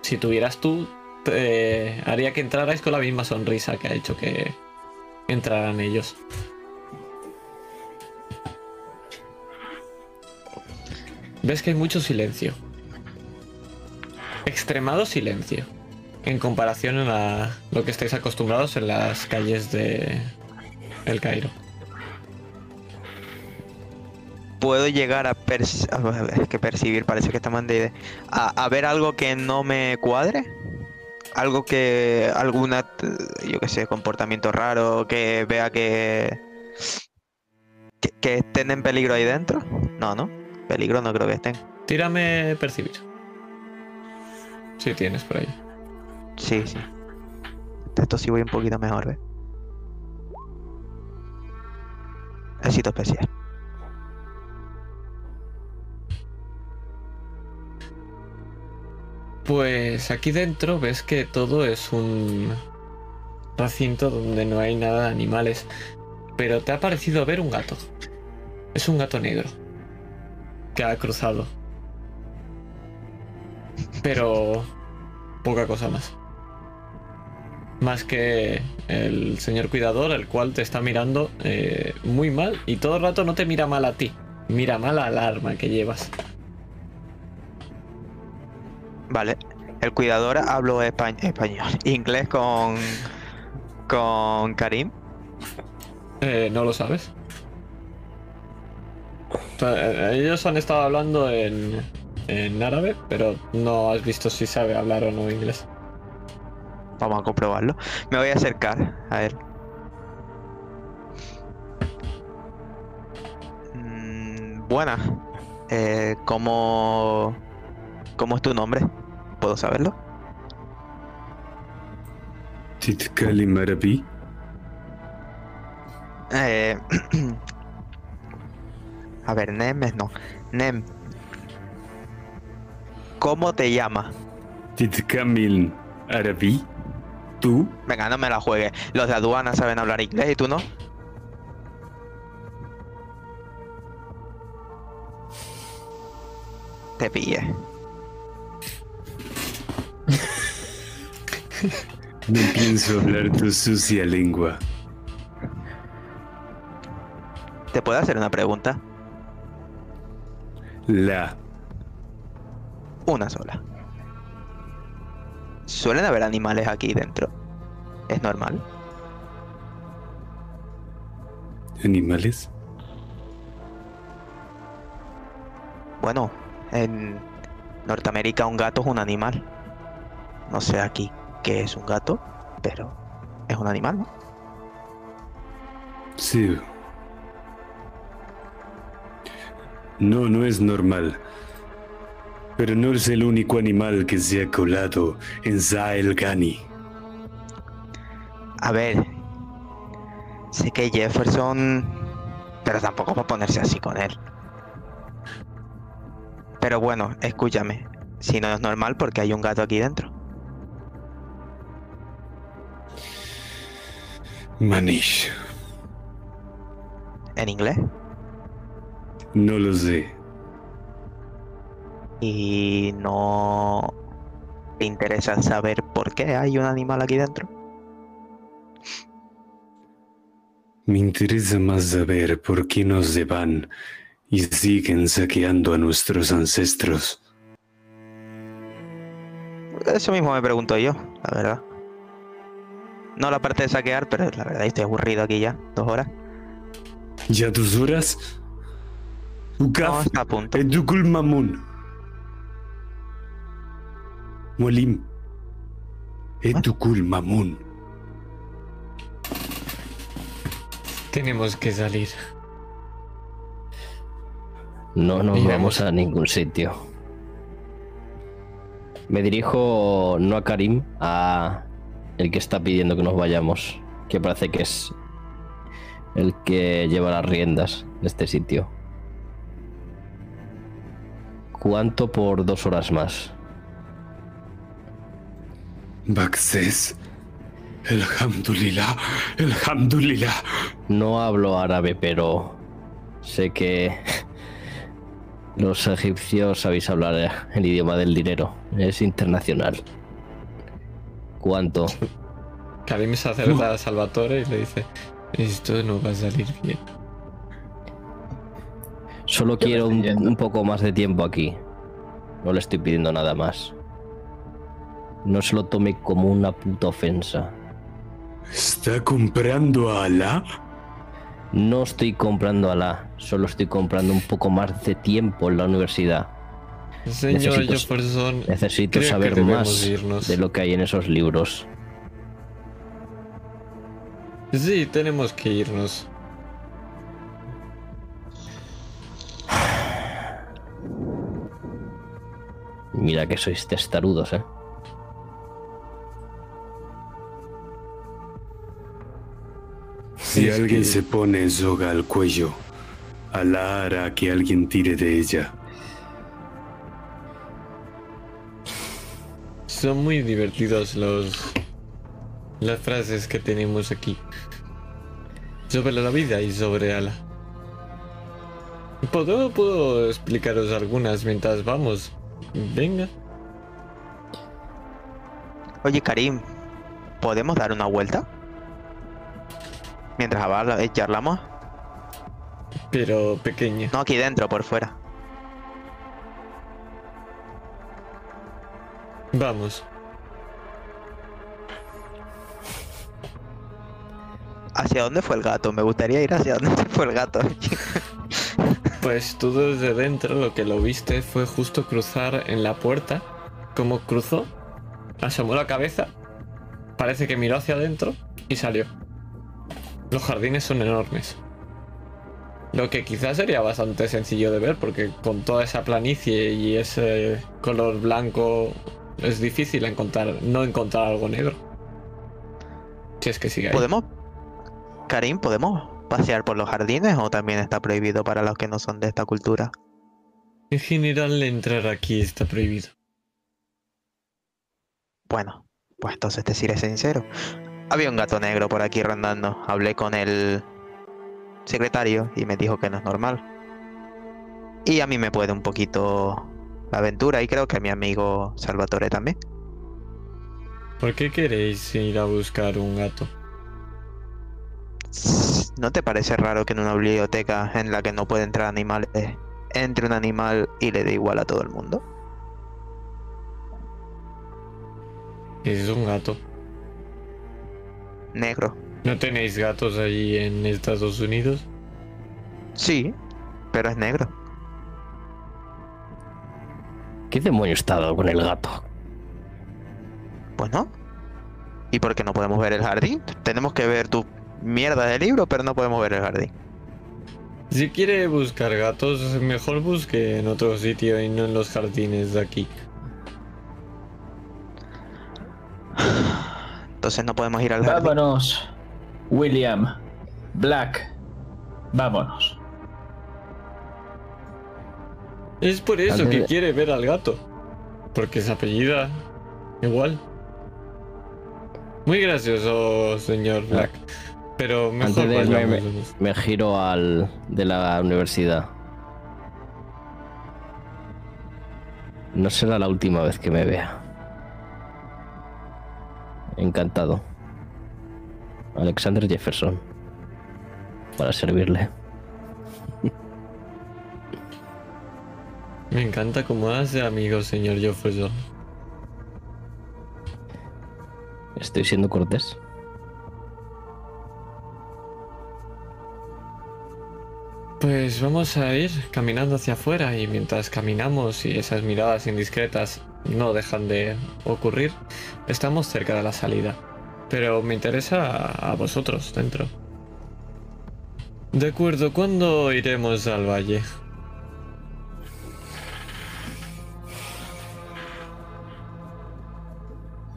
si tuvieras tú haría que entrarais con la misma sonrisa que ha hecho que entraran ellos. Ves que hay mucho silencio. Extremado silencio. En comparación a lo que estáis acostumbrados en las calles de El Cairo. Puedo llegar a, perci- a que percibir, parece que está idea. A, a ver algo que no me cuadre. Algo que. alguna. yo qué sé, comportamiento raro. Que vea que. que. que estén en peligro ahí dentro. No, no. Peligro no creo que estén. Tírame percibir. Si tienes por ahí. Sí, sí. Esto sí voy un poquito mejor, ¿ves? Éxito especial. Pues aquí dentro ves que todo es un recinto donde no hay nada de animales. Pero te ha parecido ver un gato. Es un gato negro. Que ha cruzado. Pero poca cosa más. Más que el señor cuidador, el cual te está mirando eh, muy mal y todo el rato no te mira mal a ti. Mira mal al arma que llevas. Vale. El cuidador habló espa- español. Inglés con. con Karim. Eh, no lo sabes. Eh, ellos han estado hablando en, en árabe, pero no has visto si sabe hablar o no inglés. Vamos a comprobarlo. Me voy a acercar a él. Mm, buena. Eh, ¿cómo, ¿Cómo es tu nombre? ¿Puedo saberlo? Titkali Marabi. Eh, a ver, Nem es no. Nem. ¿Cómo te llama? Titkamil Arabi. ¿Tú? Venga, no me la juegues. Los de aduana saben hablar inglés y tú no. Te pillé. No pienso hablar tu sucia lengua. ¿Te puedo hacer una pregunta? La. Una sola. ¿Suelen haber animales aquí dentro? ¿Es normal? ¿Animales? Bueno, en Norteamérica un gato es un animal. No sé aquí qué es un gato, pero es un animal, ¿no? Sí. No, no es normal. Pero no es el único animal que se ha colado en Zael Gani. A ver, sé que Jefferson, pero tampoco va a ponerse así con él. Pero bueno, escúchame, si no es normal porque hay un gato aquí dentro. Manish. ¿En inglés? No lo sé. Y no... ¿Te interesa saber por qué hay un animal aquí dentro? Me interesa más saber por qué nos llevan y siguen saqueando a nuestros ancestros. Eso mismo me pregunto yo, la verdad. No la parte de saquear, pero la verdad estoy aburrido aquí ya, dos horas. ¿Ya dos horas? No, Ukaf, está a punto. Edukul Mamun. Molim. Edukul Mamun. Tenemos que salir. No nos vamos a ningún sitio. Me dirijo no a Karim, a el que está pidiendo que nos vayamos, que parece que es el que lleva las riendas de este sitio. ¿Cuánto por dos horas más? Baxes. Elhamdulillah. Elhamdulillah. No hablo árabe, pero sé que los egipcios sabéis hablar el idioma del dinero. Es internacional. ¿Cuánto? Karim se acerca a Salvatore y le dice: Esto no va a salir bien. Solo ¿Qué me quiero un poco más de tiempo aquí. No le estoy pidiendo nada más. No se lo tome como una puta ofensa. ¿Está comprando a Alá? No estoy comprando a la, solo estoy comprando un poco más de tiempo en la universidad. Señor Necesito- Jefferson, Necesito saber más irnos. de lo que hay en esos libros. Sí, tenemos que irnos. Mira que sois testarudos, ¿eh? Si Es alguien que- se pone soga al cuello, Alá hará que alguien tire de ella. Son muy divertidos los las frases que tenemos aquí sobre la vida y sobre Ala. ¿Puedo, puedo explicaros algunas mientras vamos. Venga. Oye, Karim, ¿podemos dar una vuelta? Mientras habla- eh, charlamos. Pero pequeña. No aquí dentro, por fuera. Vamos. ¿Hacia dónde fue el gato? Me gustaría ir hacia dónde fue el gato. Pues tú desde dentro lo que lo viste fue justo cruzar en la puerta. Como cruzó, asomó la cabeza, parece que miró hacia adentro y salió. Los jardines son enormes. Lo que quizás sería bastante sencillo de ver porque con toda esa planicie y ese color blanco es difícil encontrar, no encontrar algo negro. Si es que sigue ahí. ¿Podemos? Karim, ¿podemos pasear por los jardines o también está prohibido para los que no son de esta cultura? En general entrar aquí está prohibido. Bueno, pues entonces te seré sincero. Había un gato negro por aquí rondando. Hablé con el secretario y me dijo que no es normal. Y a mí me puede un poquito la aventura y creo que a mi amigo Salvatore también. ¿Por qué queréis ir a buscar un gato? ¿No te parece raro que en una biblioteca en la que no puede entrar animales entre un animal y le dé igual a todo el mundo? Es un gato. Negro. ¿No tenéis gatos allí en Estados Unidos? Sí, pero es negro. ¿Qué demonio está dado con el gato? Pues no. ¿Y por qué no podemos ver el jardín? Tenemos que ver tu mierda de libro, pero no podemos ver el jardín. Si quiere buscar gatos, mejor busque en otro sitio y no en los jardines de aquí. Entonces no podemos ir al jardín. Vámonos, William. Black. Vámonos. Es por eso que quiere ver al gato. Porque se apellida igual. Muy gracioso, señor Black. Pero mejor Antes de irme, me, me giro al de la universidad. No será la última vez que me vea. Encantado. Alexander Jefferson. Para servirle. Me encanta cómo hace amigo, señor Jefferson. Estoy siendo cortés. Pues vamos a ir caminando hacia afuera y mientras caminamos y esas miradas indiscretas no dejan de ocurrir, estamos cerca de la salida. Pero me interesa a vosotros dentro. De acuerdo, ¿cuándo iremos al valle?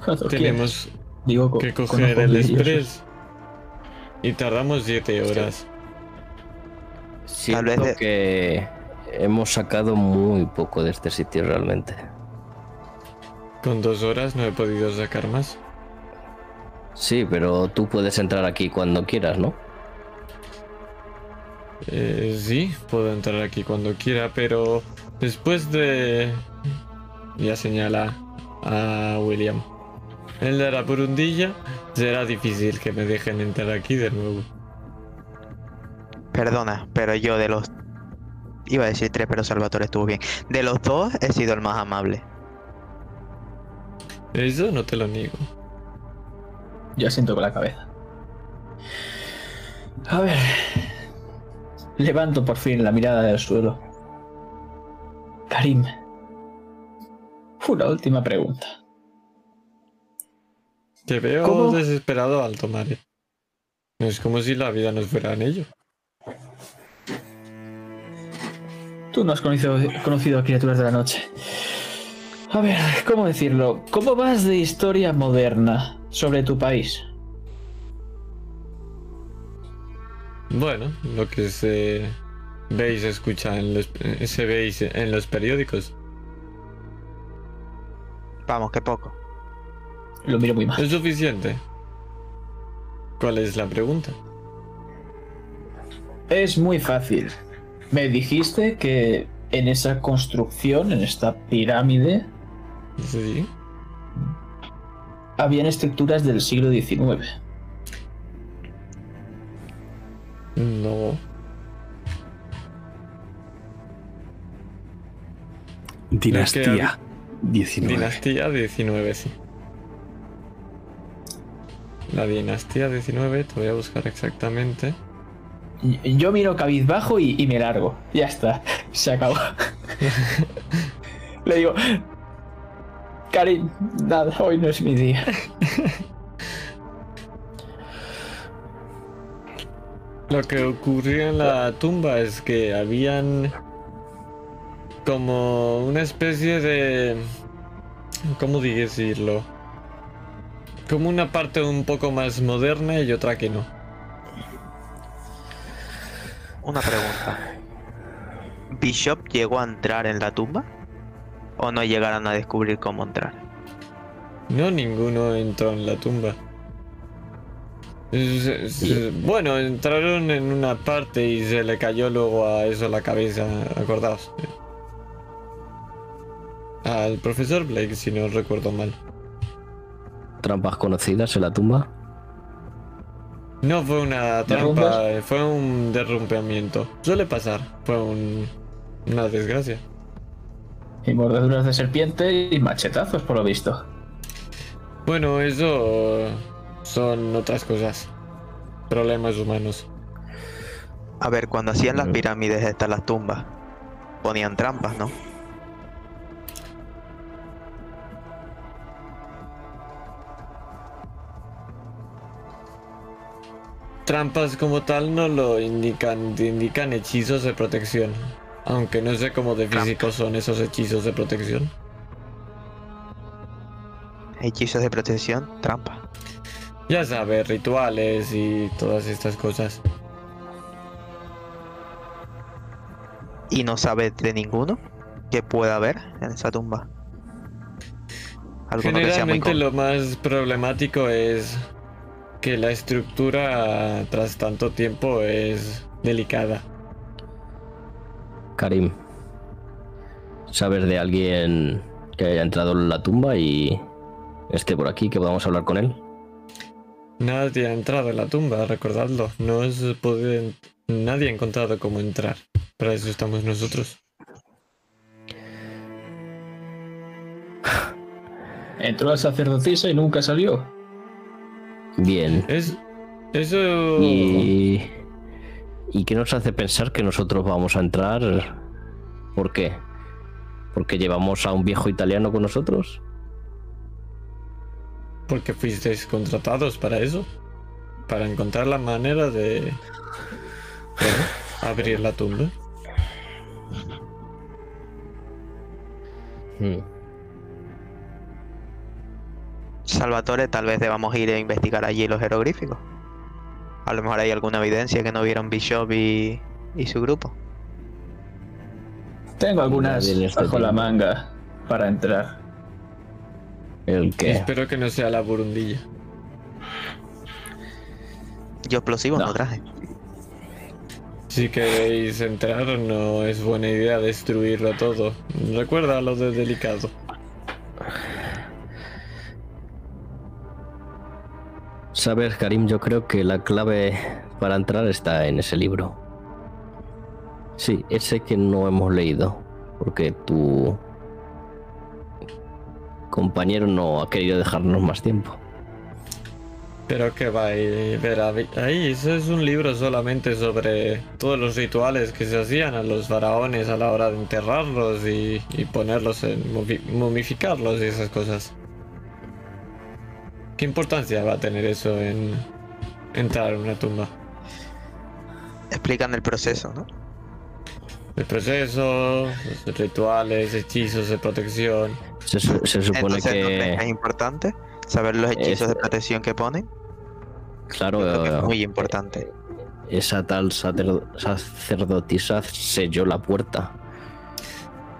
Tenemos. Digo, que coger el express y tardamos 7 horas. Siento vez de- que hemos sacado muy poco de este sitio realmente. Con dos horas no he podido sacar más. Sí, pero tú puedes entrar aquí cuando quieras, ¿no? Eh, sí, puedo entrar aquí cuando quiera, pero después de... Ya señala a William. El de la burundilla será difícil que me dejen entrar aquí de nuevo. Perdona, pero yo de los... Iba a decir tres, pero Salvatore estuvo bien. De los dos he sido el más amable. Eso no te lo niego. Yo asiento con la cabeza. A ver. Levanto por fin la mirada del suelo. Karim. Una última pregunta. Te veo ¿Cómo? desesperado al tomar. No es como si la vida nos fuera en ello. Tú no has conocido, conocido a criaturas de la noche. A ver, ¿cómo decirlo? ¿Cómo vas de historia moderna sobre tu país? Bueno, lo que se ve y se escucha en los, eh, se ve y se- en los periódicos. Vamos, que poco. Lo miro muy mal. ¿Es suficiente? ¿Cuál es la pregunta? Es muy fácil. Me dijiste que en esa construcción, en esta pirámide, Sí. habían estructuras del siglo XIX. No. Dinastía 19. Dinastía 19, sí. La dinastía 19, te voy a buscar exactamente. Yo miro cabizbajo y, y me largo. Ya está. Se acabó. Le digo, Karim, nada, hoy no es mi día. Lo que ocurrió en la tumba es que habían como una especie de... ¿Cómo decirlo? Como una parte un poco más moderna y otra que no. Una pregunta. ¿Bishop llegó a entrar en la tumba? ¿O no llegaron a descubrir cómo entrar? No, ninguno entró en la tumba. Bueno, entraron en una parte y se le cayó luego a eso la cabeza, acordaos. Al profesor Blake, si no recuerdo mal. Trampas conocidas en la tumba. No fue una trampa, fue un derrumbamiento. Suele pasar, fue un- una desgracia. Y mordeduras de serpiente y machetazos, por lo visto. Bueno, eso son otras cosas. Problemas humanos. A ver, cuando hacían las pirámides estas, las tumbas, ponían trampas, ¿no? Trampas como tal no lo indican, indican hechizos de protección. Aunque no sé cómo de físicos son esos hechizos de protección. Hechizos de protección, trampa. Ya sabes, rituales y todas estas cosas. ¿Y no sabes de ninguno que pueda haber en esa tumba? Generalmente lo más problemático es que la estructura tras tanto tiempo es delicada. Karim. ¿Sabes de alguien que haya entrado en la tumba y esté por aquí, que podamos hablar con él? Nadie ha entrado en la tumba, recordadlo. No os puede... Nadie ha encontrado cómo entrar. Para eso estamos nosotros. Entró la sacerdotisa y nunca salió. Bien. Es... Eso... Y... ¿Y qué nos hace pensar que nosotros vamos a entrar? ¿Por qué? ¿Porque llevamos a un viejo italiano con nosotros? Porque fuisteis contratados para eso. Para encontrar la manera de... bueno, abrir la tumba. Hmm. Salvatore, tal vez debamos ir a investigar allí los jeroglíficos. A lo mejor hay alguna evidencia que no vieron Bishop y, y su grupo. Tengo algunas este bajo la manga para entrar. ¿El qué? Espero que no sea la burundilla. Yo explosivos no, No. traje. Si queréis entrar, no es buena idea destruirlo todo. Recuerda lo de delicado. Sabes, Karim, yo creo que la clave para entrar está en ese libro. Sí, ese que no hemos leído, porque tu compañero no ha querido dejarnos más tiempo. Pero que va a ver ahí, eso es un libro solamente sobre todos los rituales que se hacían a los faraones a la hora de enterrarlos y, y ponerlos en momi- momificarlos y esas cosas. ¿Qué importancia va a tener eso en entrar en una tumba? Explican el proceso, ¿no? El proceso, los rituales, hechizos de protección. Se, su- se supone Entonces, ¿no crees que es importante saber los hechizos de protección que ponen? claro, Creo que eh, es muy importante. esa tal sacer- sacerdotisa selló la puerta.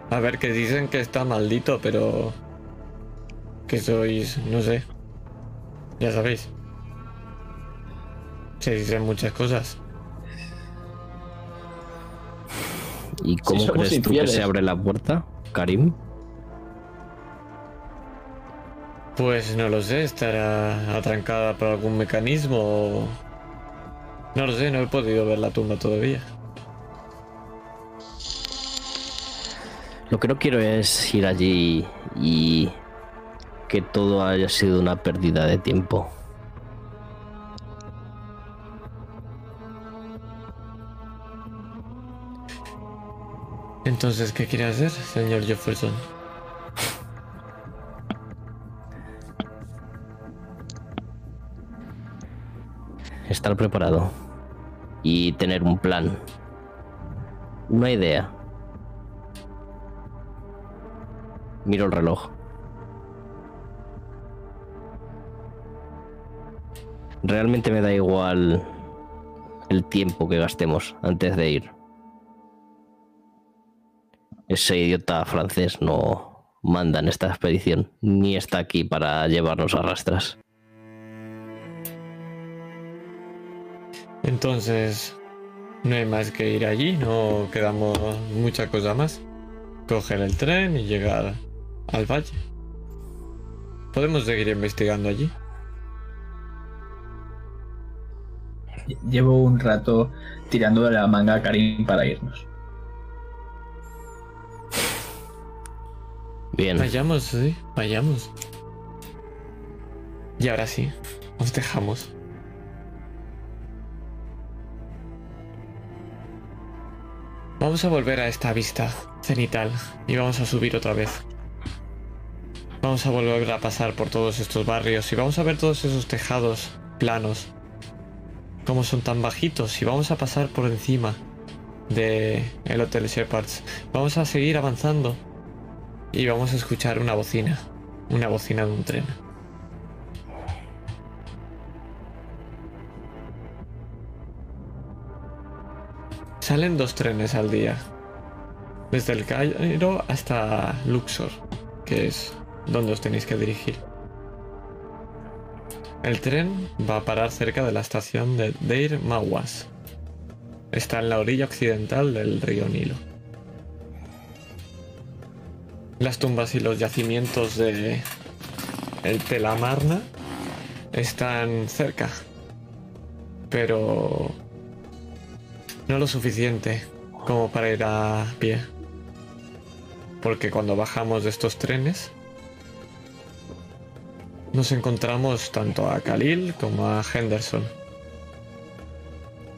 A ver, que dicen que está maldito, pero... Que sois, no sé. Ya sabéis. Se dicen muchas cosas. ¿Y cómo crees tú que se abre la puerta, Karim? Pues no lo sé, estará atrancada por algún mecanismo o... No lo sé, no he podido ver la tumba todavía. Lo que no quiero es ir allí y que todo haya sido una pérdida de tiempo. Entonces, ¿qué quiere hacer, señor Jefferson? Estar preparado y tener un plan. Una idea. Miro el reloj. Realmente me da igual el tiempo que gastemos antes de ir. Ese idiota francés no manda en esta expedición, ni está aquí para llevarnos a rastras. Entonces, no hay más que ir allí, no quedamos mucha cosa más. Coger el tren y llegar al valle. Podemos seguir investigando allí. Llevo un rato tirando de la manga a Karim para irnos. Bien. Vayamos, sí, vayamos. Y ahora sí, os dejamos. Vamos a volver a esta vista cenital y vamos a subir otra vez. Vamos a volver a pasar por todos estos barrios y vamos a ver todos esos tejados planos. Cómo son tan bajitos y vamos a pasar por encima de el Hotel Shepherds. Vamos a seguir avanzando y vamos a escuchar una bocina, una bocina de un tren. Salen dos trenes al día, desde el Cairo hasta Luxor, que es donde os tenéis que dirigir. El tren va a parar cerca de la estación de Deir Mawas. Está en la orilla occidental del río Nilo. Las tumbas y los yacimientos de el Telamarna están cerca. Pero no lo suficiente como para ir a pie. Porque cuando bajamos de estos trenes nos encontramos tanto a Khalil como a Henderson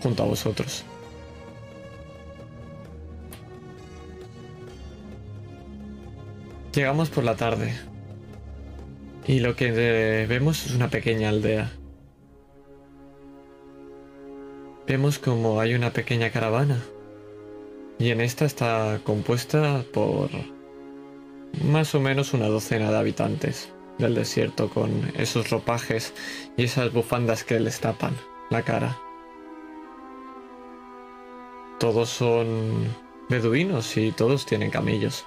junto a vosotros. Llegamos por la tarde y lo que vemos es una pequeña aldea. Vemos como hay una pequeña caravana y en esta está compuesta por más o menos una docena de habitantes del desierto con esos ropajes y esas bufandas que les tapan la cara. Todos son beduinos y todos tienen camellos.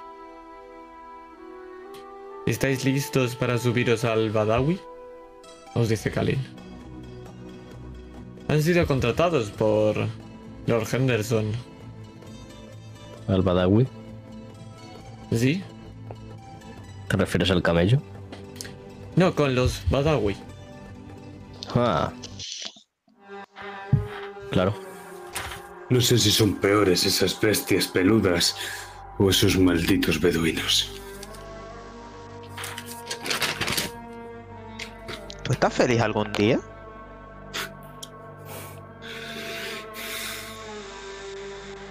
¿Estáis listos para subiros al Badawi? Os dice Kalin. Han sido contratados por Lord Henderson. ¿Al Badawi? ¿Sí? ¿Te refieres al camello? No, con los Badawi. Ah. Claro. No sé si son peores esas bestias peludas o esos malditos beduinos. ¿Tú estás feliz algún día?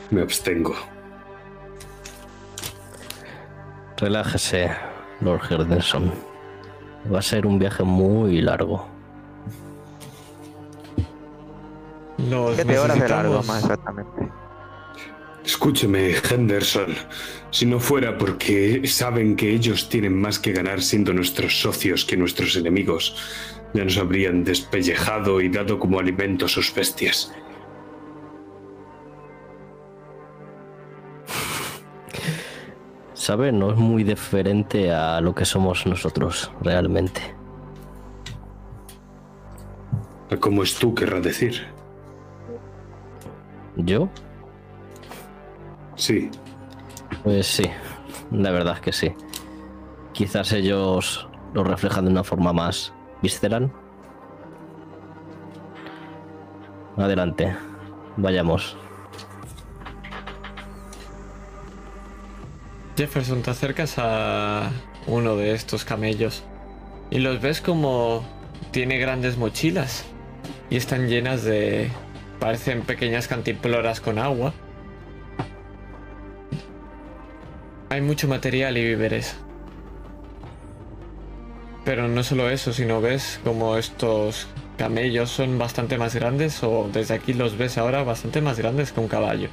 Me abstengo. Relájese, Lord Henderson. Va a ser un viaje muy largo. Los ¿Qué te horas de largo necesitamos- más exactamente? Escúcheme, Henderson. Si no fuera porque saben que ellos tienen más que ganar siendo nuestros socios que nuestros enemigos, ya nos habrían despellejado y dado como alimento a sus bestias. ¿Sabe? No es muy diferente a lo que somos nosotros, realmente. ¿Cómo es tú, querrá decir? ¿Yo? Sí, Pues sí, la verdad es que sí. Quizás ellos lo reflejan de una forma más visceral. Adelante, vayamos. Jefferson, te acercas a uno de estos camellos y los ves como tiene grandes mochilas y están llenas de... parecen pequeñas cantimploras con agua. Hay mucho material y víveres. Pero no solo eso, sino ves como estos camellos son bastante más grandes o desde aquí los ves ahora bastante más grandes que un caballo.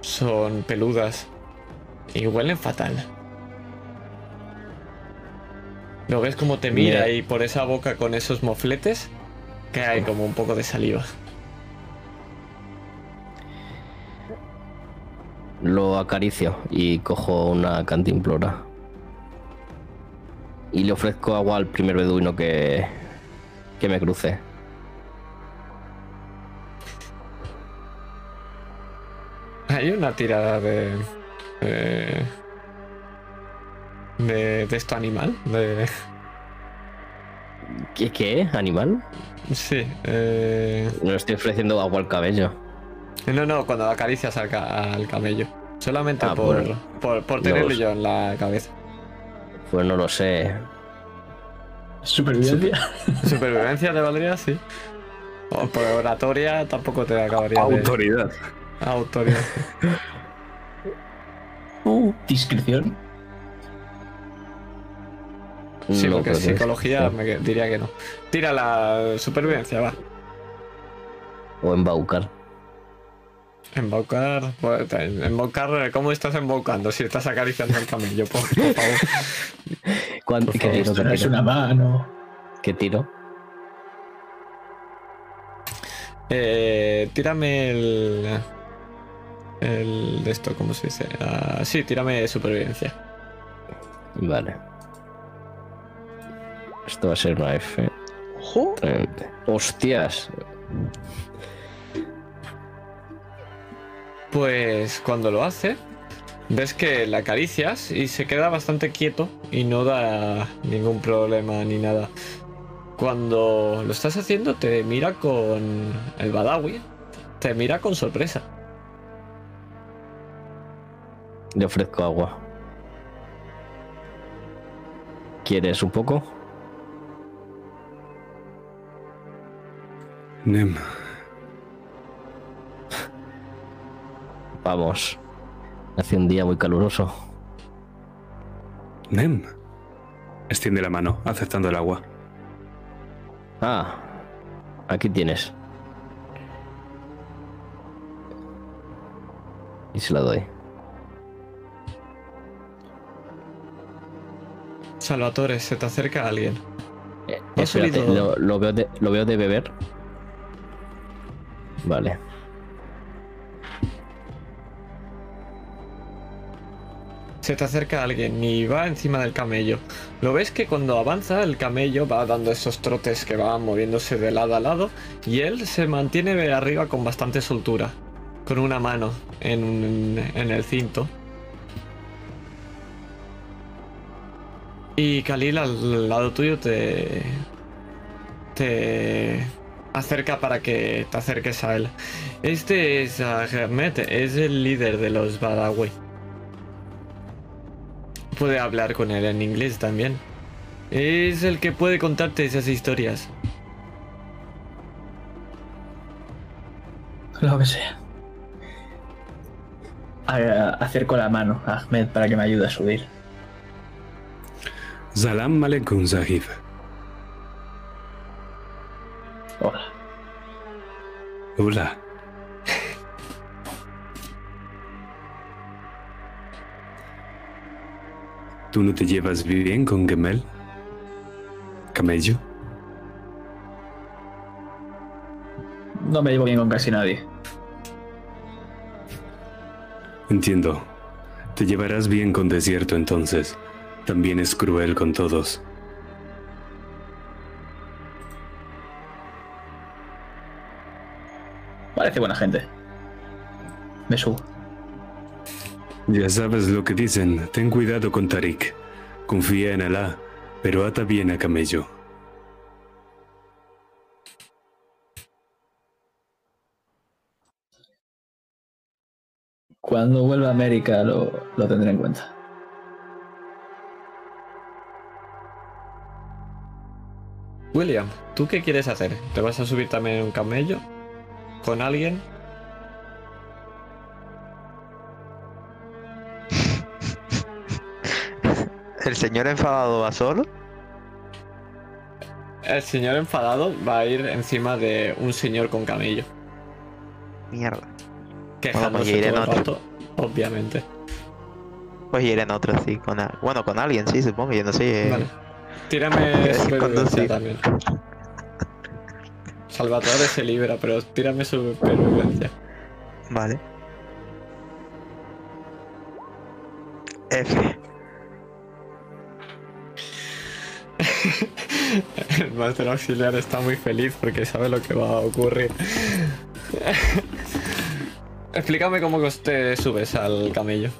Son peludas y huelen fatal. Lo ves como te mira Bien. y por esa boca con esos mofletes cae como un poco de saliva. Lo acaricio y cojo una cantimplora. Y le ofrezco agua al primer beduino que, que me cruce. Hay una tirada de. De. de, de esto animal. De. ¿Qué? qué? ¿Animal? Sí. eh, No estoy ofreciendo agua al cabello. No, no, cuando acaricias al, ca- al camello. Solamente Ah, por, bueno. por, por tenerlo yo en la cabeza. Pues no lo sé. Supervivencia. Supervivencia te valdría, sí. O por oratoria tampoco te acabaría de. autoridad. Uh, discreción. Sí, No, porque pero psicología me diría que no. Tira la supervivencia, va. O embaucar. Embaucar, pues, embaucar, ¿cómo estás embaucando si estás acariciando el camello? Por, por favor. ¿Cuánto, Por ¿Qué favor, tiro? ¿Qué tiro? una mano. ¿Qué tiro? Eh, tírame el. El de esto, ¿cómo se dice? Ah, sí, tírame supervivencia. Vale. Esto va a ser una F. Ojo. 30. ¡Hostias! Pues cuando lo hace, ves que la acaricias y se queda bastante quieto y no da ningún problema ni nada. cuando lo estás haciendo te mira con el Badawi, te mira con sorpresa. Le ofrezco agua. ¿Quieres un poco? Nem, Vamos. Hace un día muy caluroso. Nem. Extiende la mano, aceptando el agua. Ah, aquí tienes. Y se la doy. Salvatore, se te acerca alguien. Eh, ¿Has espérate, lo, lo veo de, lo veo de beber. Vale. Se te acerca alguien y va encima del camello. Lo ves que cuando avanza el camello va dando esos trotes que van moviéndose de lado a lado y él se mantiene arriba con bastante soltura, con una mano en el cinto. Y Khalil al lado tuyo te te acerca para que te acerques a él. Este es Ahmed, es el líder de los Badawi. Puede hablar con él en inglés también. Es el que puede contarte esas historias. Lo que sea. A- Acerco la mano a Ahmed para que me ayude a subir. Salam aleikum, Sahib. Hola. Hola. ¿Tú no te llevas bien con Gemel? ¿Camello? No me llevo bien con casi nadie. Entiendo. Te llevarás bien con Desierto entonces. También es cruel con todos. Parece buena gente. Me subo. Ya sabes lo que dicen. Ten cuidado con Tarik. Confía en Alá, pero ata bien a Camello. Cuando vuelva a América lo, lo tendré en cuenta. William, ¿tú qué quieres hacer? ¿Te vas a subir también en un camello? ¿Con alguien? ¿El señor enfadado va solo? El señor enfadado va a ir encima de un señor con camello. Mierda. Quejándose iré en todo el otro. rato, obviamente. Pues iré en otro, sí. Con a- Bueno, con alguien, sí, supongo. Yo no sé. eh, Vale. Tírame supervivencia también. Salvatore se libra, pero tírame supervivencia. Vale. F. El máster auxiliar está muy feliz porque sabe lo que va a ocurrir. Explícame cómo te subes al camello.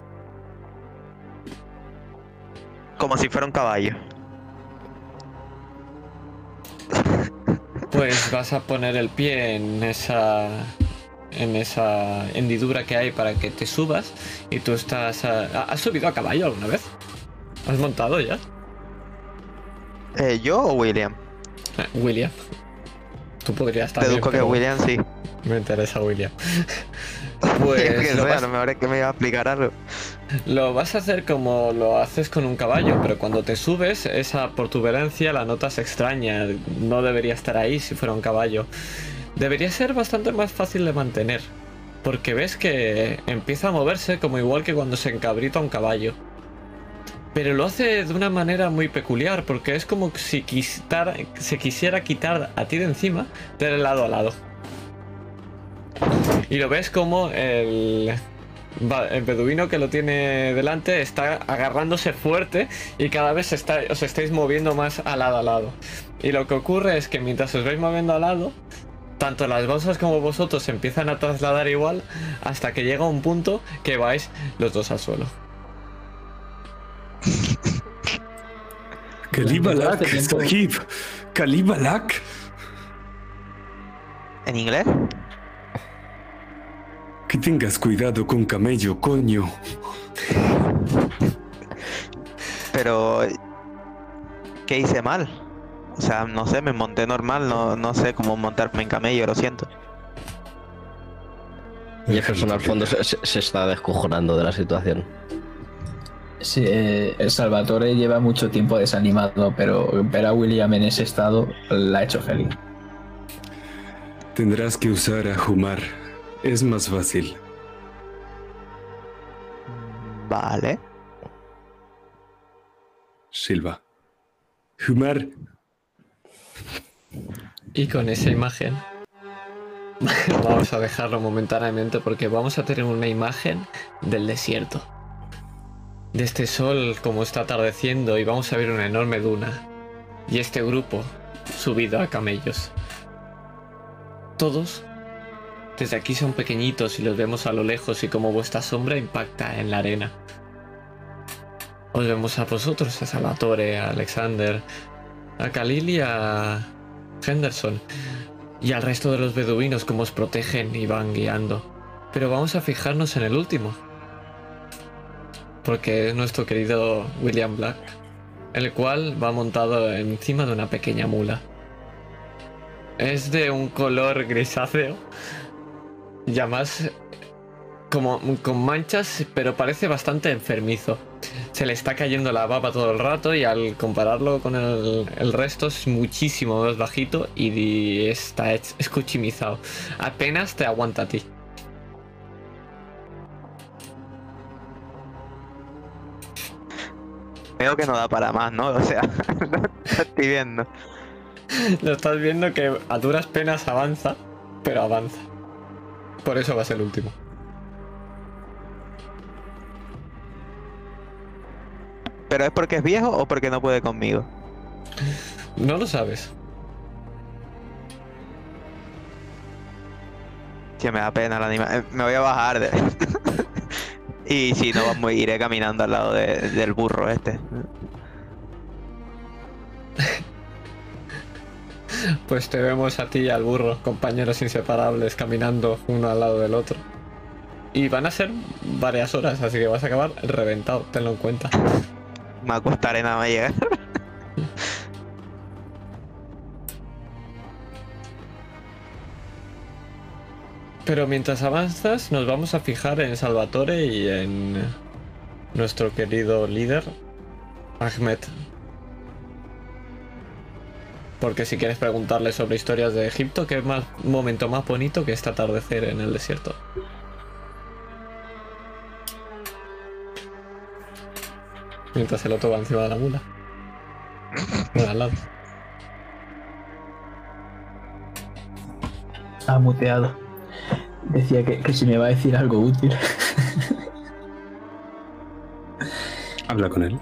Como si fuera un caballo. Pues vas a poner el pie en esa en esa hendidura que hay para que te subas y tú estás a- ¿Has subido a caballo alguna vez? ¿Has montado ya? Eh, ¿Yo o William? Eh, William. Tú podrías también. Deduzco que pero William sí. Me interesa William. Pues que lo vas- que me iba a explicar algo. Lo vas a hacer como lo haces con un caballo, pero cuando te subes, esa protuberancia la notas extraña. No debería estar ahí si fuera un caballo. Debería ser bastante más fácil de mantener. Porque ves que empieza a moverse como igual que cuando se encabrita un caballo. Pero lo hace de una manera muy peculiar, porque es como si quitara- se quisiera quitar a ti de encima de lado a lado. Y lo ves como el, el beduino que lo tiene delante está agarrándose fuerte y cada vez está, os estáis moviendo más a lado a lado. Y lo que ocurre es que mientras os vais moviendo al lado, tanto las bolsas como vosotros se empiezan a trasladar igual hasta que llega un punto que vais los dos al suelo. ¡Que viva la Hace tiempo- Sahib! Kalibalak. ¿En inglés? Que tengas cuidado con camello, coño. Pero... ¿Qué hice mal? O sea, no sé, me monté normal, no, no sé cómo montarme en camello, lo siento. Jefferson al fondo se, está descojonando de la situación. Sí, eh, el Salvatore lleva mucho tiempo desanimado, pero ver a William en ese estado la ha hecho feliz. Tendrás que usar a Humar. Es más fácil. Vale. Silva. Humar. Y con esa imagen vamos a dejarlo momentáneamente porque vamos a tener una imagen del desierto. De este sol como está atardeciendo y vamos a ver una enorme duna. Y este grupo subido a camellos. Todos desde aquí son pequeñitos y los vemos a lo lejos y como vuestra sombra impacta en la arena. Os vemos a vosotros, a Salvatore, a Alexander, a Khalil y a Henderson y al resto de los beduinos como os protegen y van guiando. Pero vamos a fijarnos en el último. Porque es nuestro querido William Black, el cual va montado encima de una pequeña mula. Es de un color grisáceo, ya más como con manchas, pero parece bastante enfermizo. Se le está cayendo la baba todo el rato y al compararlo con el, el resto es muchísimo más bajito y está escuchimizado. Apenas te aguanta a ti. Veo que no da para más, ¿no? O sea, lo estoy viendo. Lo estás viendo que a duras penas avanza, pero avanza. Por eso va a ser el último. ¿Pero es porque es viejo o porque no puede conmigo? No lo sabes. Que me da pena la anima. eh, Me voy a bajar de... y si no, vamos, iré caminando al lado de- del burro este. Pues te vemos a ti y al burro, compañeros inseparables, caminando uno al lado del otro. Y van a ser varias horas, así que vas a acabar reventado, tenlo en cuenta. Me acostaré nada más llegar. Pero mientras avanzas, nos vamos a fijar en Salvatore y en nuestro querido líder, Ahmed. Porque si quieres preguntarle sobre historias de Egipto, ¿qué más momento más bonito que este atardecer en el desierto? Mientras el otro va encima de la mula. Bueno, al lado. Ha muteado. Decía que, que si me va a decir algo útil. Habla con él.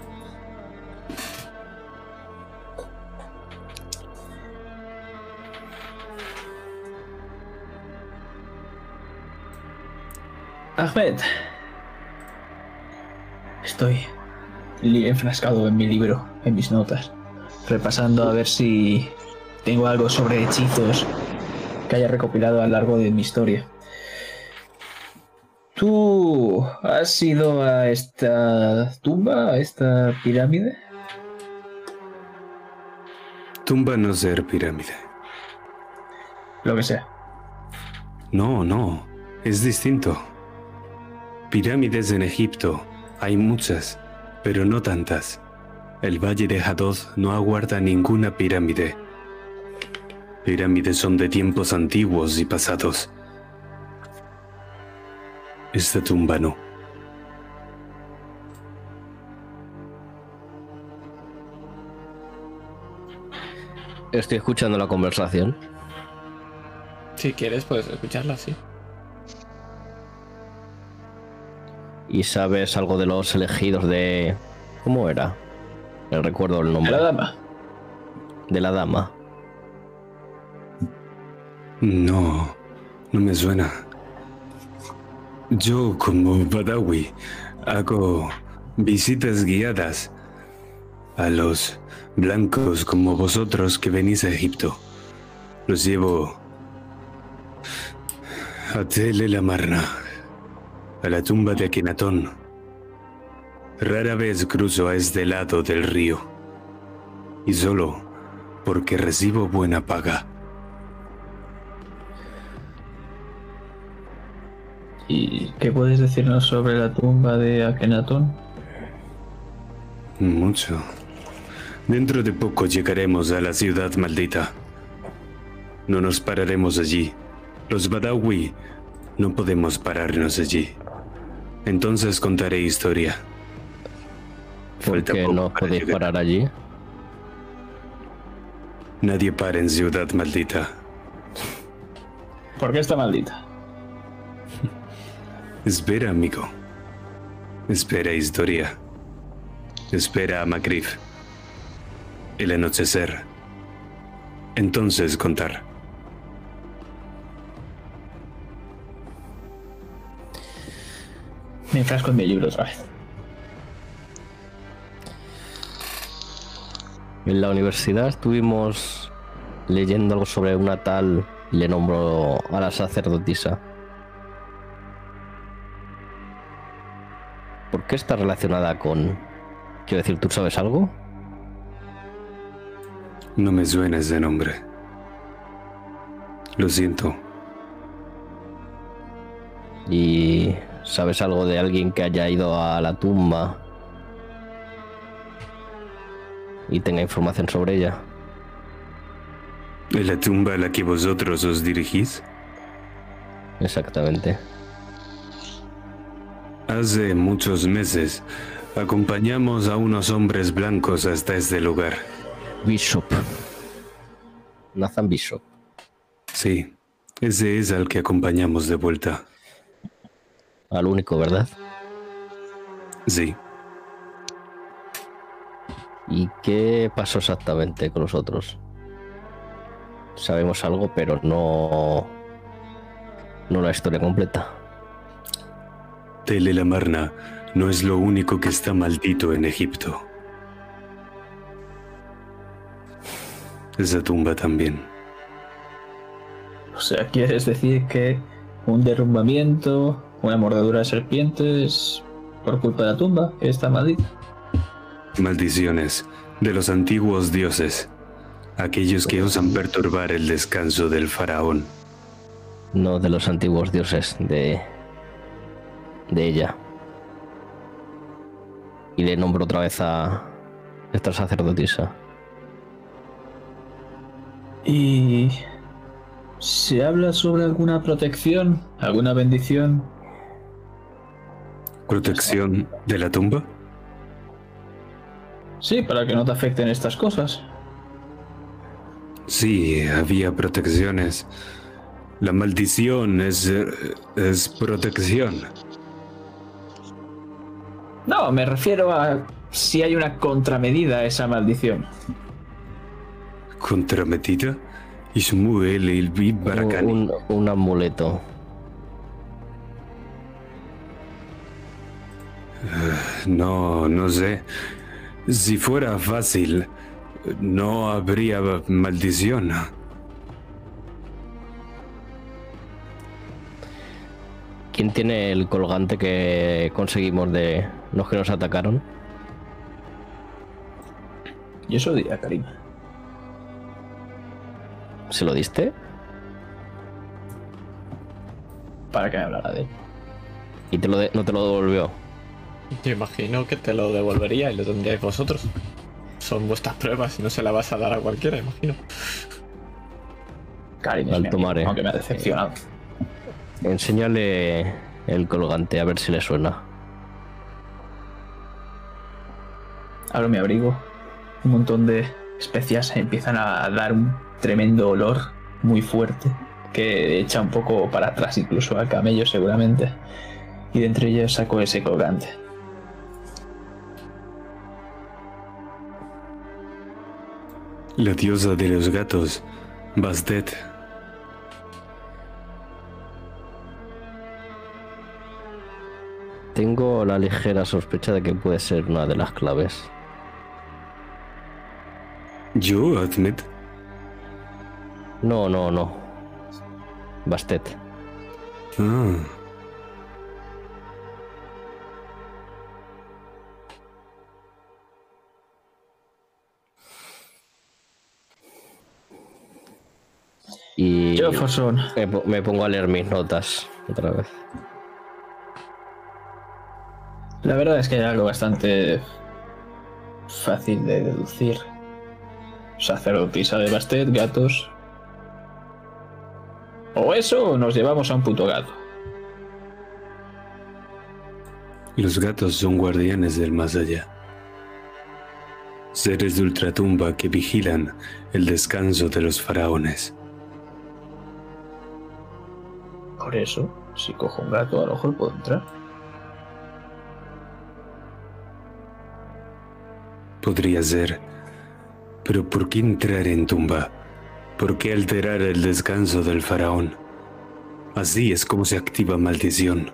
Ahmed. Estoy enfrascado en mi libro, en mis notas, repasando a ver si tengo algo sobre hechizos que haya recopilado a lo largo de mi historia. ¿Tú has ido a esta tumba, a esta pirámide? Tumba no ser pirámide. Lo que sea. No, no. Es distinto. Pirámides en Egipto. Hay muchas, pero no tantas. El valle de Hadod no aguarda ninguna pirámide. Pirámides son de tiempos antiguos y pasados. Esta tumba no. Estoy escuchando la conversación. Si quieres, puedes escucharla, sí. ¿Y sabes algo de los elegidos de... ¿Cómo era? No recuerdo el nombre. La dama. De la dama. No, no me suena. Yo como Badawi hago visitas guiadas a los blancos como vosotros que venís a Egipto. Los llevo a Tel el Amarna, a la tumba de Akenatón. Rara vez cruzo a este lado del río, y solo porque recibo buena paga. ¿Y qué puedes decirnos sobre la tumba de Akenatón? Mucho. Dentro de poco llegaremos a la ciudad maldita. No nos pararemos allí. Los Badawi no podemos pararnos allí. Entonces contaré historia. ¿Por Falta qué poco no podéis llegar. parar allí? Nadie para en ciudad maldita. ¿Por qué está maldita? Espera, amigo. Espera historia. Espera a Macrif. El anochecer. Entonces contar. Me enfrasco en mi libro otra vez. En la universidad estuvimos leyendo algo sobre una tal y le nombró a la sacerdotisa. ¿Por qué está relacionada con... Quiero decir, ¿tú sabes algo? No me suena ese nombre. Lo siento. ¿Y sabes algo de alguien que haya ido a la tumba y tenga información sobre ella? ¿En la tumba a la que vosotros os dirigís? Exactamente. Hace muchos meses acompañamos a unos hombres blancos hasta este lugar. Bishop. Nathan Bishop. Sí, ese es al que acompañamos de vuelta. Al único, ¿verdad? Sí, ¿Y qué pasó exactamente con los otros? Sabemos algo, pero no. No la historia completa. Tel el Amarna no es lo único que está maldito en Egipto. Esa tumba también. O sea, ¿quieres decir que un derrumbamiento, una mordedura de serpientes por culpa de la tumba, que está maldita? Maldiciones de los antiguos dioses, aquellos que osan perturbar el descanso del faraón. No de los antiguos dioses, de. de ella. Y le nombro otra vez a esta sacerdotisa. ¿Y se habla sobre alguna protección, alguna bendición? ¿Protección de la tumba? Sí, para que no te afecten estas cosas. Sí, había protecciones. La maldición es, eh, es protección. No, me refiero a si hay una contramedida a esa maldición. Contrametida. Ismuel el Barakani. Un, un amuleto. No, no sé. Si fuera fácil, no habría maldición. ¿Quién tiene el colgante que conseguimos de los que nos atacaron? Yo eso diría, Karim. ¿Se lo diste? Para que me hablara de él. Y te lo de- no te lo devolvió. Yo imagino que te lo devolvería y lo tendríais vosotros. Son vuestras pruebas y no se la vas a dar a cualquiera, imagino. Karim es Al mi amigo, tomar, eh. aunque me ha decepcionado. Enséñale el colgante a ver si le suena. Abro mi abrigo. Un montón de especias empiezan a dar un tremendo olor muy fuerte que echa un poco para atrás incluso al camello seguramente. Y de entre ellos saco ese colgante. La diosa de los gatos, Bastet. Tengo la ligera sospecha de que puede ser una de las claves. ¿Yo, Admet? No, no, no. Bastet. Ah. Y Jefferson. me, me pongo a leer mis notas otra vez. La verdad es que hay algo bastante fácil de deducir. Sacerdotisa de Bastet, gatos. O eso o nos llevamos a un puto gato. Los gatos son guardianes del más allá. Seres de ultratumba que vigilan el descanso de los faraones. Por eso, si cojo un gato, a lo mejor puedo entrar. Podría ser. Pero ¿por qué entrar en tumba? ¿Por qué alterar el descanso del faraón? Así es como se activa maldición.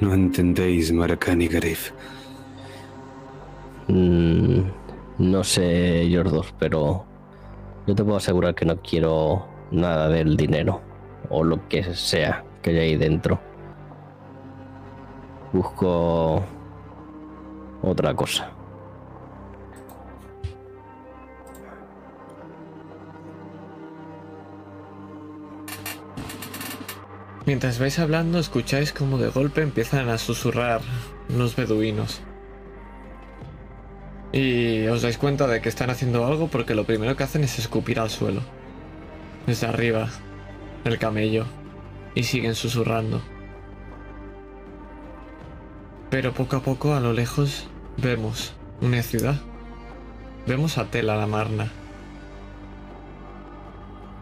No entendéis, Maracán y Garif. Mm, no sé ellos dos, pero yo te puedo asegurar que no quiero nada del dinero o lo que sea que haya ahí dentro. Busco otra cosa. Mientras vais hablando, escucháis como de golpe empiezan a susurrar unos beduinos. Y os dais cuenta de que están haciendo algo porque lo primero que hacen es escupir al suelo. Desde arriba, el camello. Y siguen susurrando. Pero poco a poco, a lo lejos, vemos una ciudad. Vemos a Tela la Marna.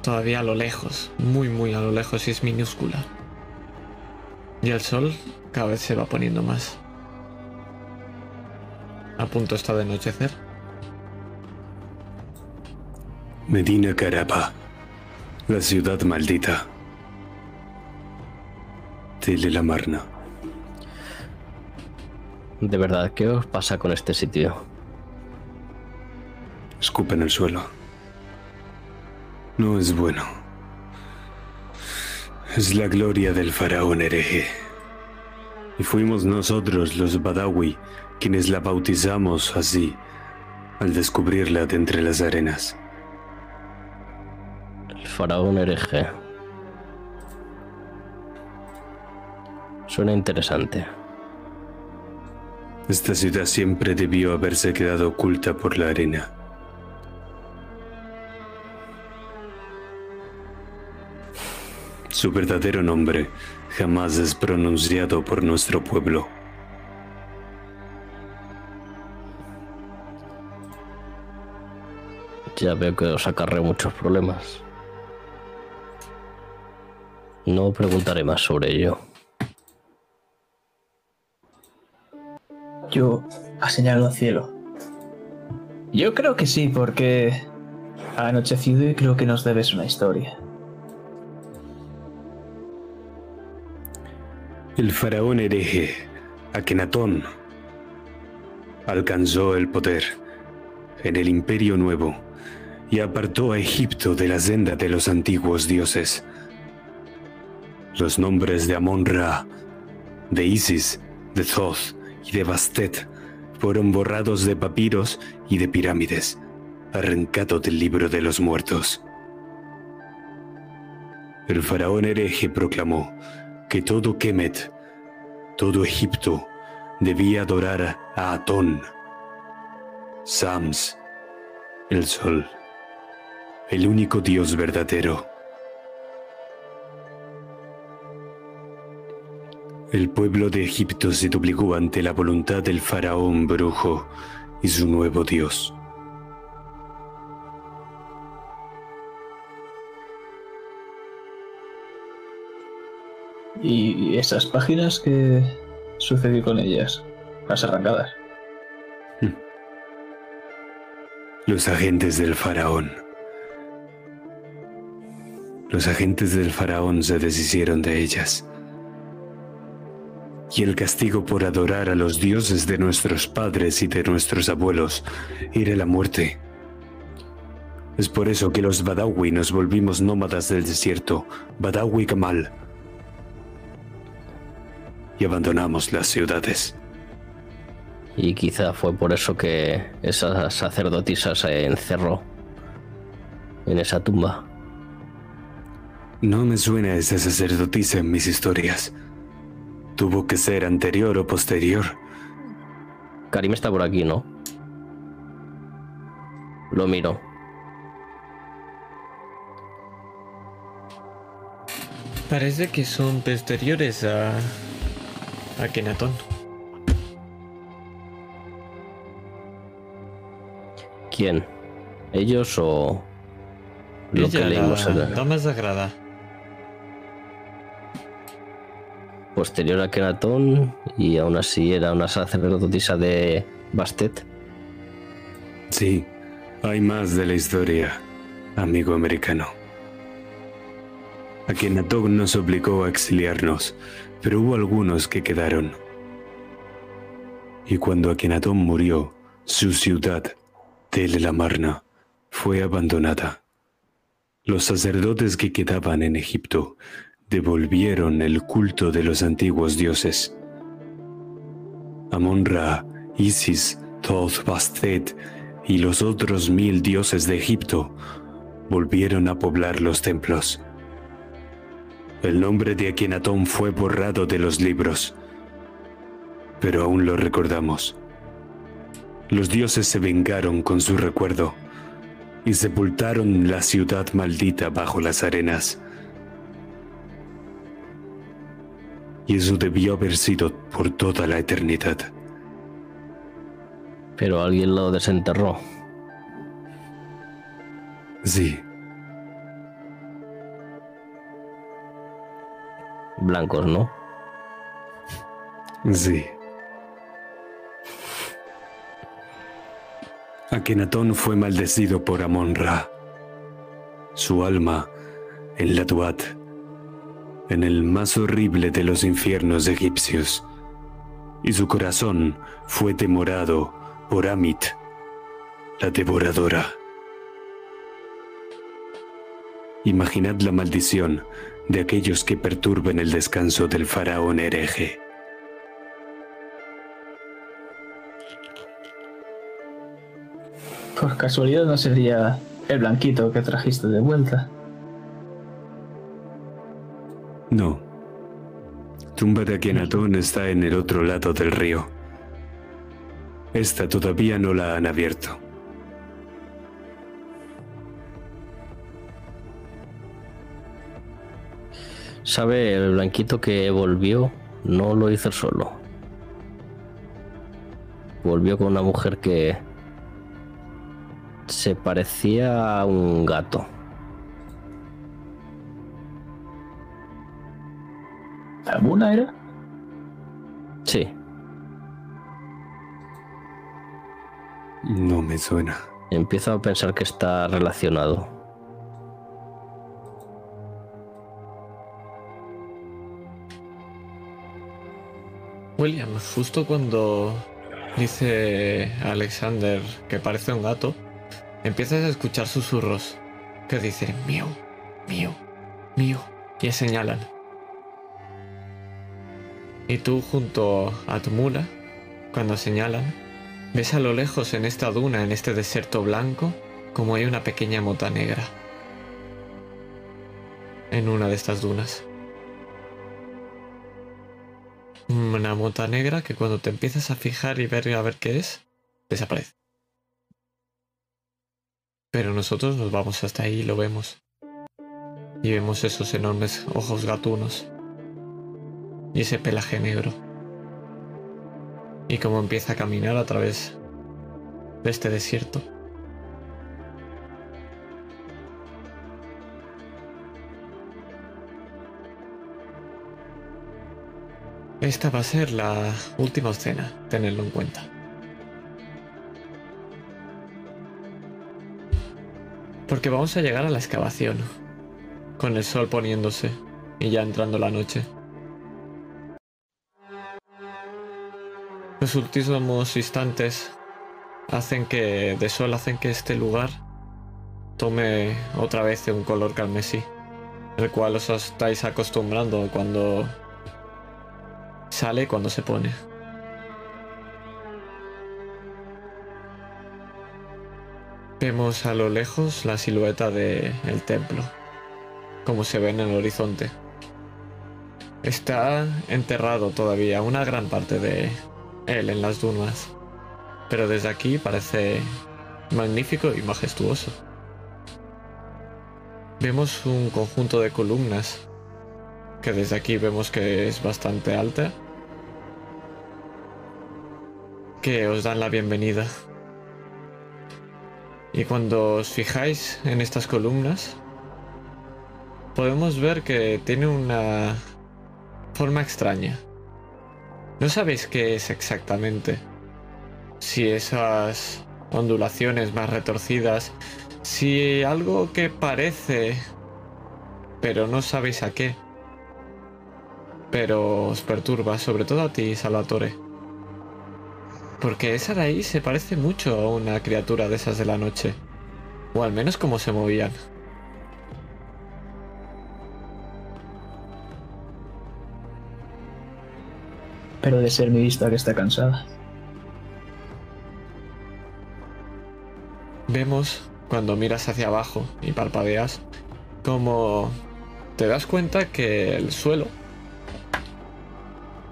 Todavía a lo lejos, muy muy a lo lejos y es minúscula. Y el sol cada vez se va poniendo más. A punto está de anochecer. Medina Carapa, la ciudad maldita. Tele la Marna. De verdad, ¿qué os pasa con este sitio? Escupe en el suelo. No es bueno. Es la gloria del faraón hereje. Y fuimos nosotros, los Badawi, quienes la bautizamos así, al descubrirla de entre las arenas. El faraón hereje. Suena interesante. Esta ciudad siempre debió haberse quedado oculta por la arena. Su verdadero nombre jamás es pronunciado por nuestro pueblo. Ya veo que os acarreo muchos problemas. No preguntaré más sobre ello. Yo señalo al cielo. Yo creo que sí, porque ha anochecido y creo que nos debes una historia. El faraón hereje, Akenatón, alcanzó el poder en el Imperio Nuevo y apartó a Egipto de la senda de los antiguos dioses. Los nombres de Amon-Ra, de Isis, de Thoth y de Bastet fueron borrados de papiros y de pirámides, arrancados del libro de los muertos. El faraón hereje proclamó que todo Kemet, todo Egipto, debía adorar a Atón, Sams, el sol, el único Dios verdadero. El pueblo de Egipto se doblegó ante la voluntad del faraón brujo y su nuevo Dios. ¿Y esas páginas qué sucedió con ellas? Las arrancadas. Los agentes del faraón. Los agentes del faraón se deshicieron de ellas. Y el castigo por adorar a los dioses de nuestros padres y de nuestros abuelos era la muerte Es por eso que los Badawi nos volvimos nómadas del desierto, Badawi Kamal. Y abandonamos las ciudades. Y quizá fue por eso que esa sacerdotisa se encerró en esa tumba. No me suena esa sacerdotisa en mis historias. Tuvo que ser anterior o posterior. Karim está por aquí, ¿no? Lo miro. Parece que son posteriores a. a Kenatón. ¿Quién? ¿Ellos o lo que leímos la dama sagrada. Posterior a Kenatón y aún así era una sacerdotisa de Bastet? Sí, hay más de la historia, amigo americano. Akenatón nos obligó a exiliarnos, pero hubo algunos que quedaron. Y cuando Akenatón murió, su ciudad, Tel Amarna, fue abandonada. Los sacerdotes que quedaban en Egipto devolvieron el culto de los antiguos dioses. Amon-Ra, Isis, Thoth, Bastet y los otros mil dioses de Egipto volvieron a poblar los templos. El nombre de Akenatón fue borrado de los libros, pero aún lo recordamos. Los dioses se vengaron con su recuerdo y sepultaron la ciudad maldita bajo las arenas. Y eso debió haber sido por toda la eternidad. Pero alguien lo desenterró. Sí, Blancos, ¿no? sí. Akenatón fue maldecido por Amon-Ra. Su alma en la Tuat, en el más horrible de los infiernos egipcios, y su corazón fue demorado por Amit, la devoradora. Imaginad la maldición de aquellos que perturben el descanso del faraón hereje. Por casualidad no sería el blanquito que trajiste de vuelta. No. Tumba de Akenatón está en el otro lado del río. Esta todavía no la han abierto. ¿Sabe el blanquito que volvió? No lo hizo solo. Volvió con una mujer que se parecía a un gato. ¿Alguna era? Sí, No me suena. empiezo a pensar que está relacionado. William, justo cuando dice Alexander que parece un gato, empiezas a escuchar susurros que dicen mío, mío, mío, y señalan. Y tú junto a tu mula, cuando señalan, ves a lo lejos en esta duna, en este desierto blanco, como hay una pequeña mota negra. En una de estas dunas. Una mota negra que cuando te empiezas a fijar y ver a ver qué es, desaparece. Pero nosotros nos vamos hasta ahí y lo vemos. Y vemos esos enormes ojos gatunos. Y ese pelaje negro. Y cómo empieza a caminar a través de este desierto. Esta va a ser la última escena, tenedlo en cuenta. Porque vamos a llegar a la excavación, con el sol poniéndose y ya entrando la noche. Los últimos instantes hacen que de sol hacen que este lugar tome otra vez un color carmesí, el cual os estáis acostumbrando cuando sale y cuando se pone. Vemos a lo lejos la silueta del el templo, como se ve en el horizonte. Está enterrado todavía una gran parte de él en las dunas, pero desde aquí parece magnífico y majestuoso. Vemos un conjunto de columnas que desde aquí vemos que es bastante alta, que os dan la bienvenida. Y cuando os fijáis en estas columnas, podemos ver que tiene una forma extraña. No sabéis qué es exactamente. Si esas ondulaciones más retorcidas, si algo que parece, pero no sabéis a qué. Pero os perturba, sobre todo a ti, Salvatore. Porque esa ahí se parece mucho a una criatura de esas de la noche. O al menos como se movían. Pero de ser mi vista que está cansada. Vemos, cuando miras hacia abajo y parpadeas, como te das cuenta que el suelo,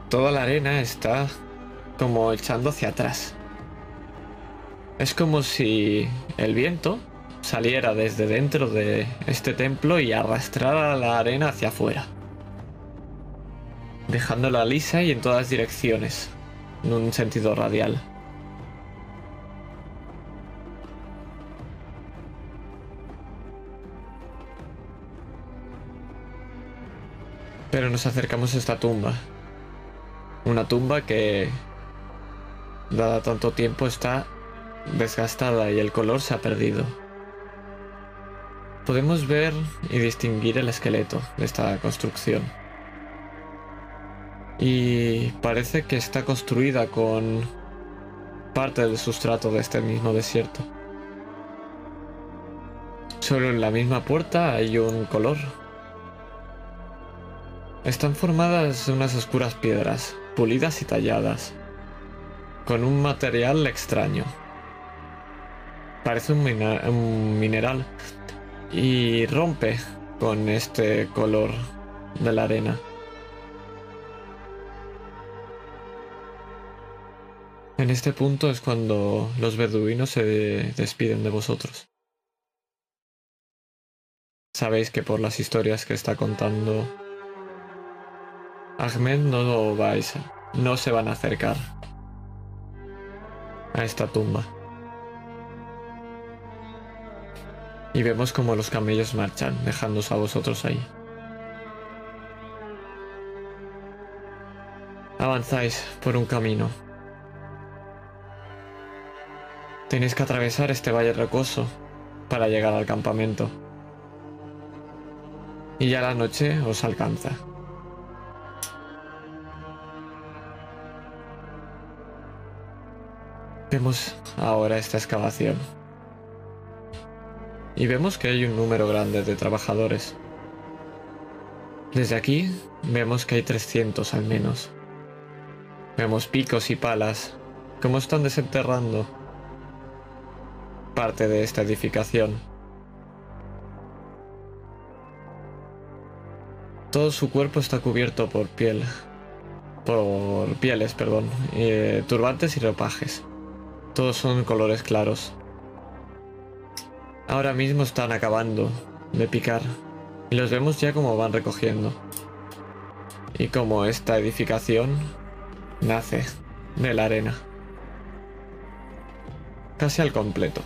toda la arena está como echando hacia atrás. Es como si el viento saliera desde dentro de este templo y arrastrara la arena hacia afuera, dejándola lisa y en todas direcciones, en un sentido radial. Pero nos acercamos a esta tumba. Una tumba que, dada tanto tiempo, está desgastada y el color se ha perdido. Podemos ver y distinguir el esqueleto de esta construcción. Y parece que está construida con parte del sustrato de este mismo desierto. Solo en la misma puerta hay un color. Están formadas unas oscuras piedras, pulidas y talladas, con un material extraño. Parece un, un mineral y rompe con este color de la arena. En este punto es cuando los beduinos se despiden de vosotros. Sabéis que por las historias que está contando Ahmed no vais, no se van a acercar a esta tumba. Y vemos como los camellos marchan, dejándos a vosotros ahí. Avanzáis por un camino. Tenéis que atravesar este valle rocoso para llegar al campamento. Y ya la noche os alcanza. Vemos ahora esta excavación. Y vemos que hay un número grande de trabajadores. Desde aquí vemos que hay 300 al menos. Vemos picos y palas, como están desenterrando parte de esta edificación. Todo su cuerpo está cubierto por piel, por pieles, perdón, eh, turbantes y ropajes. Todos son colores claros. Ahora mismo están acabando de picar y los vemos ya como van recogiendo. Y como esta edificación nace de la arena. Casi al completo.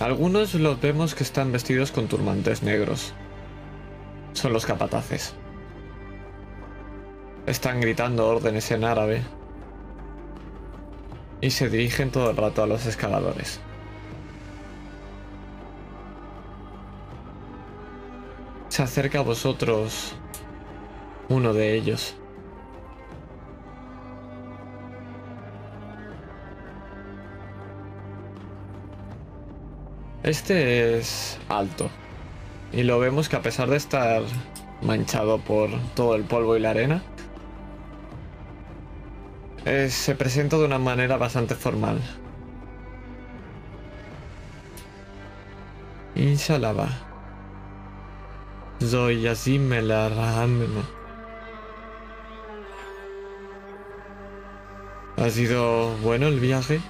Algunos los vemos que están vestidos con turbantes negros. Son los capataces. Están gritando órdenes en árabe y se dirigen todo el rato a los escaladores. Se acerca a vosotros uno de ellos. Este es alto. Y lo vemos que a pesar de estar manchado por todo el polvo y la arena, eh, se presenta de una manera bastante formal. Inshallah. Soy así me la ¿Ha sido bueno el viaje?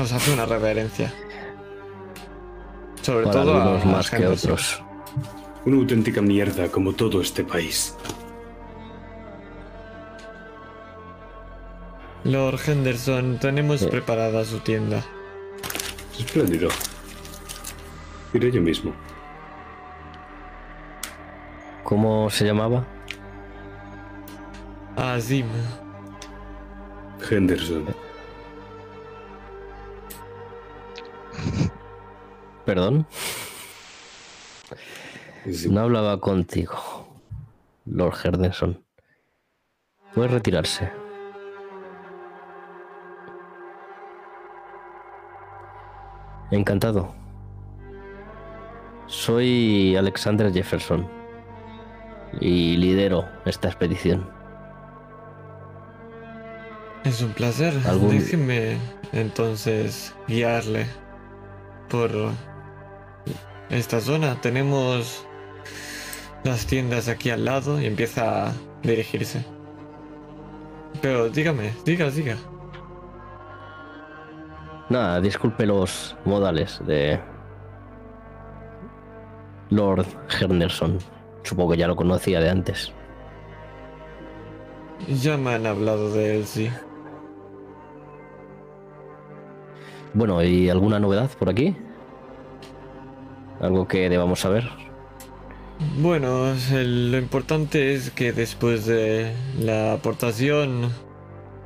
Nos hace una reverencia. Sobre Para todo a algunos más que otros. Una auténtica mierda como todo este país. Lord Henderson, tenemos Sí. preparada su tienda. Espléndido. Iré yo mismo. ¿Cómo se llamaba? Azim, Henderson. Perdón. Sí. No hablaba contigo, Lord Henderson. Puede retirarse. Encantado. Soy Alexander Jefferson y lidero esta expedición. es un placer. Algún- Déjeme entonces guiarle por esta zona. Tenemos las tiendas aquí al lado y empieza a dirigirse. Pero dígame, diga, diga. Nada, disculpe los modales de Lord Henderson. Supongo que ya lo conocía de antes. Ya me han hablado de él, sí. Bueno, ¿y alguna novedad por aquí? ¿Algo que debamos saber? Bueno, lo importante es que después de la aportación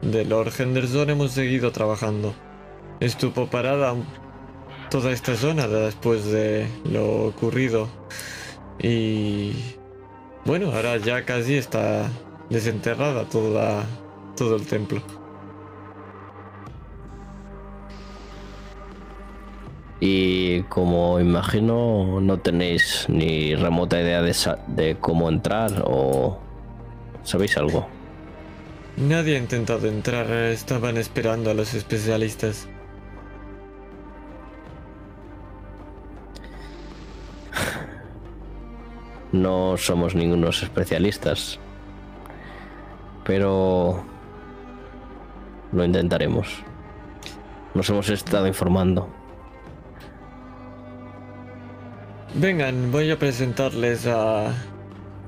de Lord Henderson hemos seguido trabajando. Estuvo parada toda esta zona después de lo ocurrido. Y bueno, ahora ya casi está desenterrada toda, todo el templo. Y como imagino, no tenéis ni remota idea de, de cómo entrar o... ¿Sabéis algo? Nadie ha intentado entrar, estaban esperando a los especialistas. No somos ningunos especialistas. Pero... Lo intentaremos. Nos hemos estado informando. Vengan, voy a presentarles a...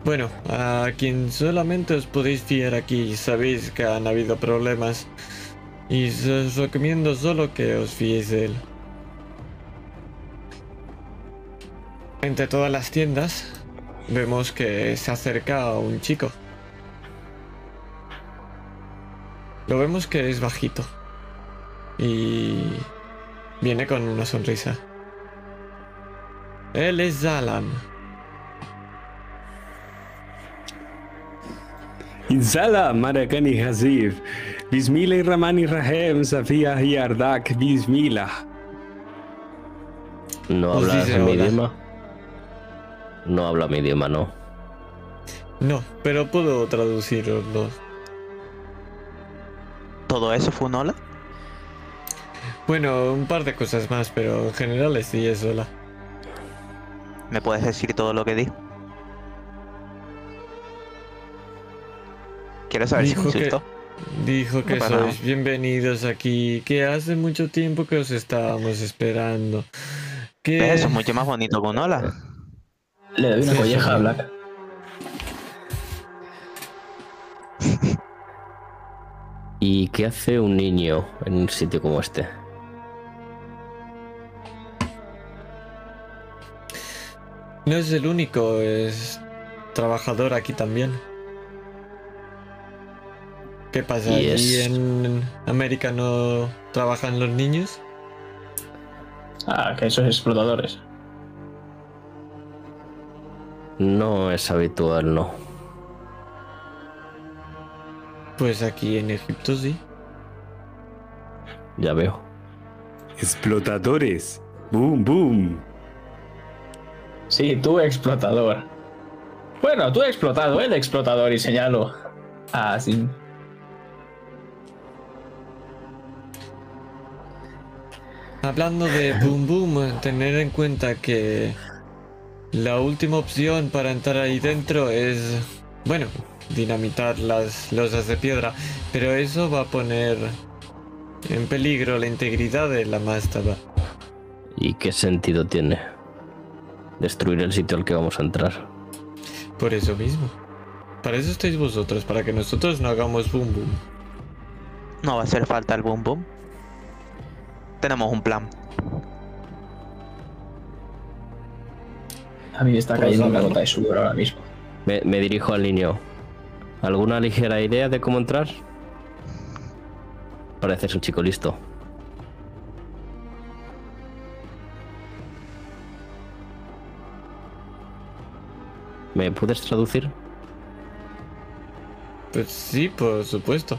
Bueno, a quien solamente os podéis fiar aquí. Sabéis que han habido problemas. Y os recomiendo solo que os fiéis de él. Entre todas las tiendas, vemos que se acerca un chico. Lo vemos que es bajito. Y... Viene con una sonrisa. Él es Zalan. Inzala, Marakani Hazif. Bismillah Ramani Rahem, Safia Yardak, Bismillah. ¿No Os hablas mi hola. idioma? No habla mi idioma, no. No, pero puedo traducirlo. ¿Todo eso fue un hola? Bueno, un par de cosas más, pero en general sí es sola. ¿Me puedes decir todo lo que di? Quiero saber si Dijo me que- insultó. Dijo que nada. sois bienvenidos aquí, que hace mucho tiempo que os estábamos esperando. Que Eso es mucho más bonito que un hola. Le doy una Sí, colleja a. Black. ¿Y qué hace un niño en un sitio como este? No es el único, es trabajador aquí también. ¿Qué pasa? Y ¿Allí es- en América no trabajan los niños? Ah, que esos explotadores. No es habitual, no. Pues aquí en Egipto sí. Ya veo. Explotadores. Boom, boom. Sí, tú explotador. Bueno, tú explotado, el explotador y señalo. Ah, sí. Hablando de Boom Boom, tener en cuenta que la última opción para entrar ahí dentro es, bueno, dinamitar las losas de piedra, pero eso va a poner en peligro la integridad de la mastaba. ¿Y qué sentido tiene destruir el sitio al que vamos a entrar? Por eso mismo. Para eso estáis vosotros, para que nosotros no hagamos boom boom. No va a hacer falta el boom boom. Tenemos un plan. A mí me está Pues cayendo una gota de sudor ahora mismo. Me, me dirijo al niño. ¿Alguna ligera idea de cómo entrar? Pareces un chico listo. ¿Me puedes traducir? Pues sí, por supuesto.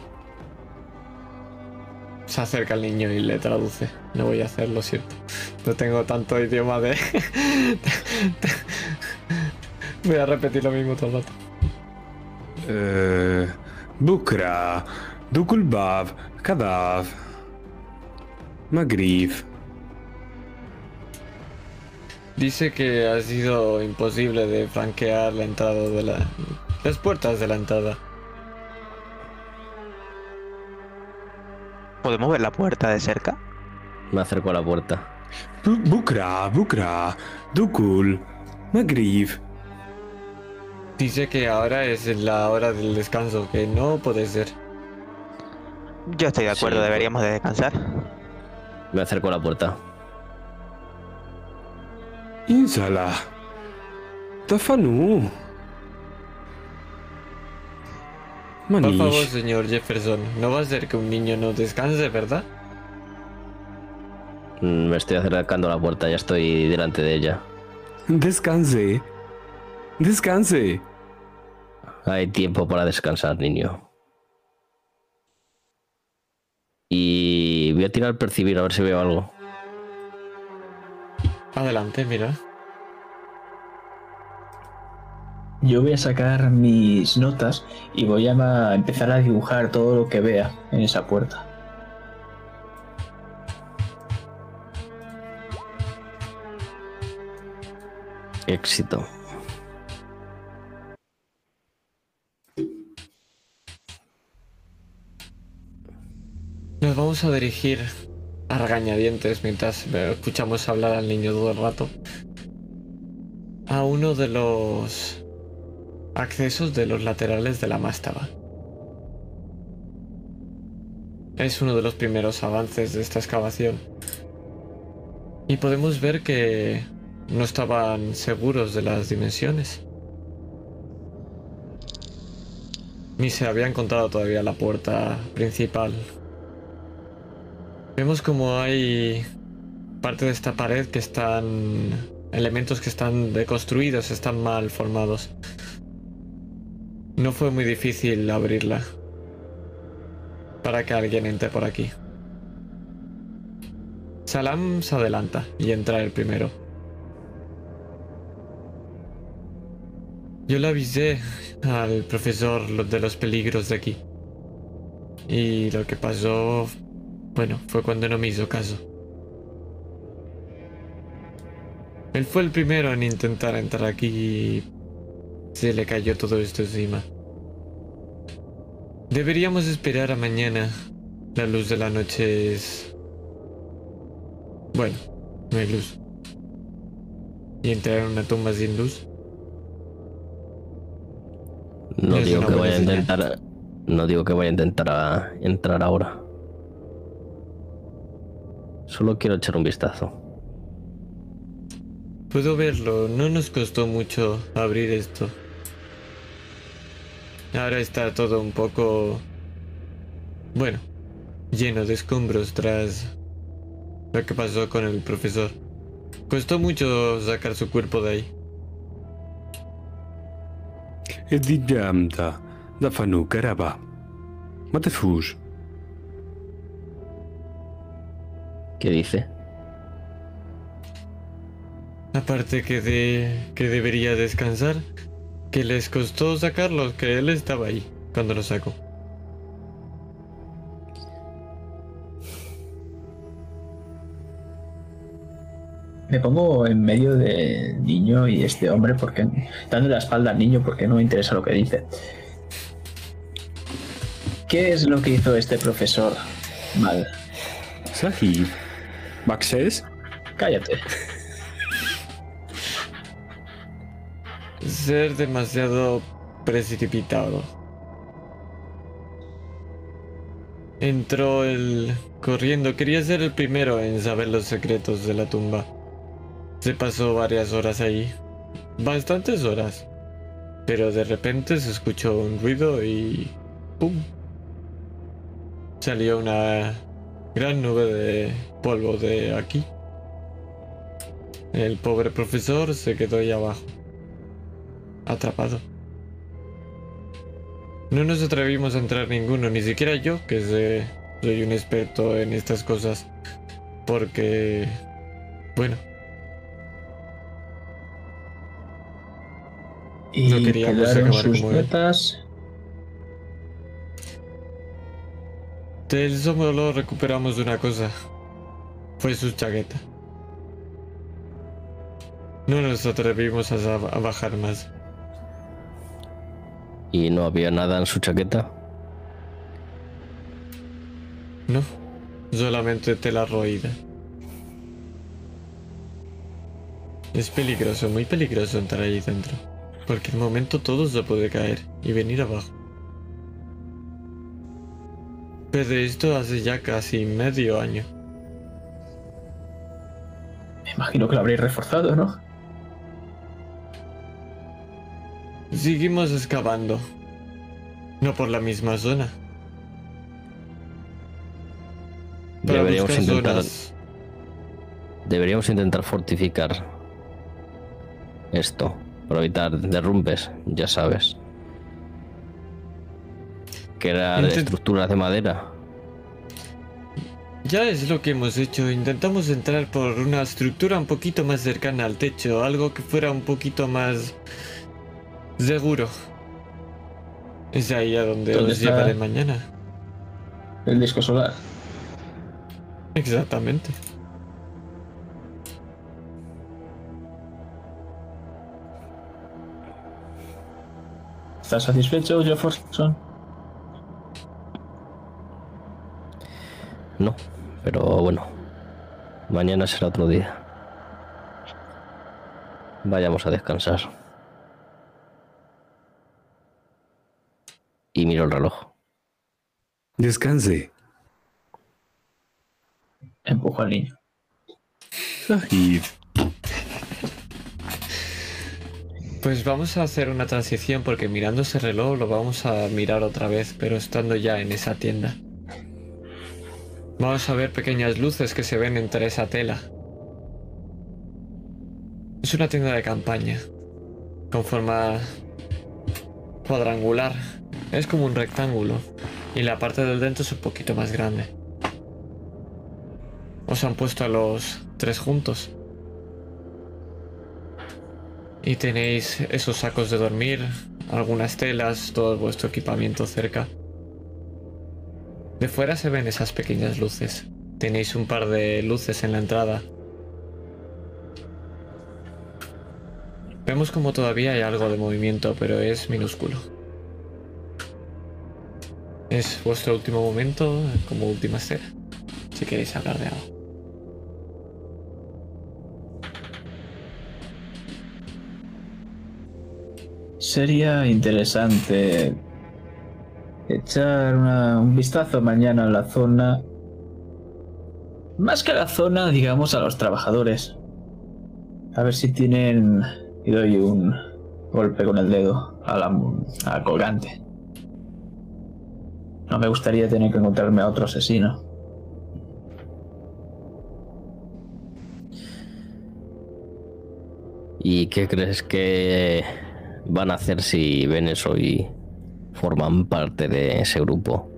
Se acerca el niño y le traduce. No voy a hacerlo, cierto. No tengo tanto idioma de. voy a repetir lo mismo todo el rato. Eh, Bukra. Dukulbav. Kadav. Magrif. Dice que ha sido imposible de franquear la entrada de la. las puertas de la entrada. ¿Podemos ver la puerta de cerca? Me acerco a la puerta. Bu- Bukra. Bukra. Dukul. Magrif. Dice que ahora es la hora del descanso, que no puede ser. Yo estoy de acuerdo, Sí, deberíamos de descansar. Me acerco a la puerta. Insala. Tafanu. Por favor, Manish. señor Jefferson, no va a ser que un niño no descanse, ¿verdad? Mm, Me estoy acercando a la puerta, ya estoy delante de ella. Descanse. Descanse. Hay tiempo para descansar, niño. Y voy a tirar percibir a ver si veo algo. Adelante, mira. Yo voy a sacar mis notas y voy a empezar a dibujar todo lo que vea en esa puerta. Éxito. Nos vamos a dirigir a regañadientes mientras escuchamos hablar al niño todo el rato. A uno de los accesos de los laterales de la mástaba. Es uno de los primeros avances de esta excavación. Y podemos ver que no estaban seguros de las dimensiones. Ni se había encontrado todavía la puerta principal Vemos como hay parte de esta pared que están elementos que están deconstruidos, están mal formados. No fue muy difícil abrirla para que alguien entre por aquí. Salam se adelanta y entra el primero. Yo le avisé al profesor de los peligros de aquí. Y lo que pasó bueno, fue cuando no me hizo caso. Él fue el primero en intentar entrar aquí y se le cayó todo esto encima. Deberíamos esperar a mañana. La luz de la noche es... Bueno, no hay luz. Y entrar en una tumba sin luz. No digo que vaya a señal. intentar. No digo que vaya a intentar a- entrar ahora. Solo quiero echar un vistazo. Puedo verlo, no nos costó mucho abrir esto. Ahora está todo un poco... Bueno, lleno de escombros tras lo que pasó con el profesor. Costó mucho sacar su cuerpo de ahí. Edidamta. Dafanu Karaba. Matefush. ¿Qué dice? Aparte que, de, que debería descansar, que les costó sacarlo, que él estaba ahí cuando lo sacó. Me pongo en medio del niño y este hombre porque dando la espalda al niño porque no me interesa lo que dice. ¿Qué es lo que hizo este profesor mal? Sahib. Baxes. Cállate. Ser demasiado precipitado. Entró el corriendo, quería ser el primero en saber los secretos de la tumba. Se pasó varias horas ahí. Bastantes horas. Pero de repente se escuchó un ruido y... ¡Pum! Salió una gran nube de polvo de aquí. El pobre profesor se quedó ahí abajo. Atrapado. No nos atrevimos a entrar ninguno, ni siquiera yo, que sé- soy un experto en estas cosas. Porque... Bueno, Y No queríamos acabar sus como. Del solo recuperamos una cosa. Fue su chaqueta. No nos atrevimos a, a bajar más. ¿Y no había nada en su chaqueta? No, solamente tela roída. Es peligroso, muy peligroso entrar ahí dentro. Cualquier momento todo se puede caer y venir abajo. Pero esto hace ya casi medio año. Me imagino que lo habréis reforzado, ¿no? Seguimos excavando. No por la misma zona. Para Deberíamos intentar, zonas. deberíamos intentar fortificar esto para evitar derrumbes, ya sabes. Crear Intent- estructuras de madera. Ya es lo que hemos hecho. Intentamos entrar por una estructura un poquito más cercana al techo, algo que fuera un poquito más seguro. Es ahí a donde ¿Dónde os está? llevaré mañana. El disco solar. Exactamente. ¿Estás satisfecho, Jefferson? No, pero bueno. Mañana será otro día. Vayamos a descansar. Y miro el reloj. Descanse. Empujo al niño. Sahib. Pues vamos a hacer una transición porque mirando ese reloj lo vamos a mirar otra vez, pero estando ya en esa tienda. Vamos a ver pequeñas luces que se ven entre esa tela. Es una tienda de campaña, con forma cuadrangular. Es como un rectángulo, y la parte del dentro es un poquito más grande. Os han puesto a los tres juntos. Y tenéis esos sacos de dormir, algunas telas, todo vuestro equipamiento cerca. De fuera se ven esas pequeñas luces. Tenéis un par de luces en la entrada. Vemos como todavía hay algo de movimiento, pero es minúsculo. Es vuestro último momento como última escena. Si queréis hablar de algo. Sería interesante echar una- un vistazo mañana a la zona. Más que a la zona, digamos, a los trabajadores. A ver si tienen... Y doy un golpe con el dedo a la, al colgante. No me gustaría tener que encontrarme a otro asesino. ¿Y qué crees que van a hacer si ven eso y forman parte de ese grupo?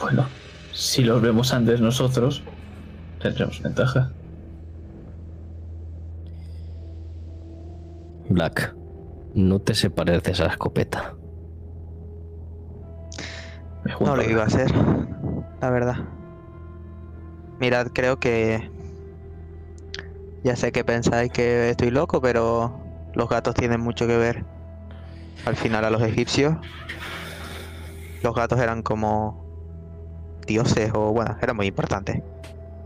Bueno, Si los vemos antes nosotros, tendremos ventaja. Black, no te separes de esa escopeta. No lo a- iba a hacer, la verdad. Mirad, creo que... Ya sé que pensáis que estoy loco, pero los gatos tienen mucho que ver. Al final a los egipcios, los gatos eran como dioses o bueno, eran muy importantes.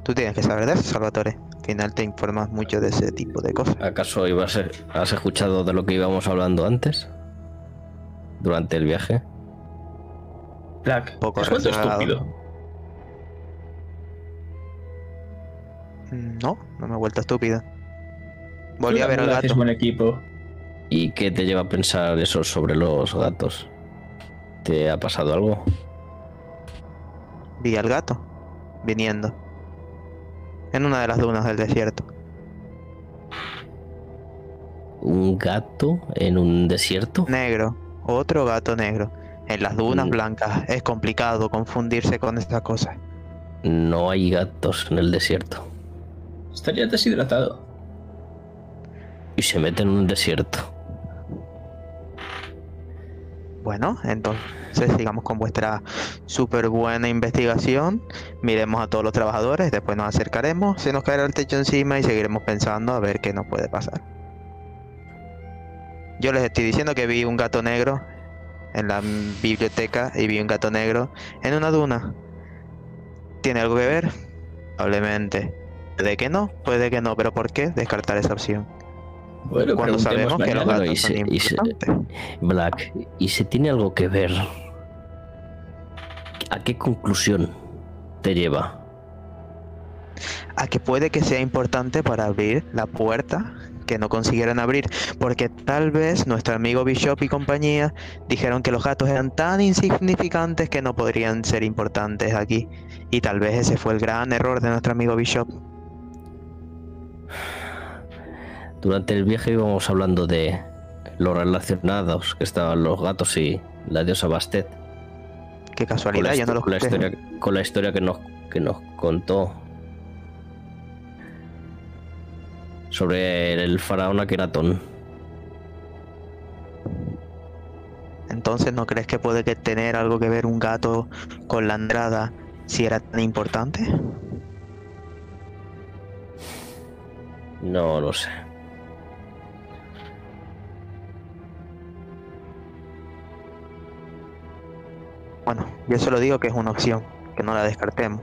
Tú tienes que saber de eso, Salvatore. Al final te informas mucho de ese tipo de cosas. ¿Acaso ibas a- has escuchado de lo que íbamos hablando antes? Durante el viaje. Black, Poco ¿te has vuelto rezagado. estúpido? Mm, No, no me he vuelto estúpido. Volví a ver al gato. buen equipo. ¿Y qué te lleva a pensar eso sobre los gatos? ¿Te ha pasado algo? Vi al gato viniendo en una de las dunas del desierto. ¿Un gato en un desierto? Negro, otro gato negro. En las dunas Mm. blancas es complicado confundirse con estas cosas. No hay gatos en el desierto. Estaría deshidratado. Y se mete en un desierto. Bueno, entonces sigamos con vuestra súper buena investigación. Miremos a todos los trabajadores, después nos acercaremos, se nos caerá el techo encima y seguiremos pensando a ver qué nos puede pasar. Yo les estoy diciendo que vi un gato negro en la biblioteca y vi un gato negro en una duna. ¿Tiene algo que ver? Probablemente. Puede que no, puede que no, pero ¿por qué descartar esa opción? Bueno, Cuando sabemos que los y gatos son se- y se-. Black, ¿y si tiene algo que ver? ¿A qué conclusión te lleva? a que puede que sea importante para abrir la puerta que no consiguieron abrir, porque tal vez nuestro amigo Bishop y compañía dijeron que los gatos eran tan insignificantes que no podrían ser importantes aquí, y tal vez ese fue el gran error de nuestro amigo Bishop. Durante el viaje íbamos hablando de lo relacionados que estaban los gatos y la diosa Bastet. Qué casualidad, yo no histo- lo con la historia, con la historia que, nos, que nos contó sobre el faraón Akenatón. Entonces, ¿no crees que puede que tener algo que ver un gato con la entrada si era tan importante? No lo sé. Bueno, yo solo digo que es una opción, que no la descartemos.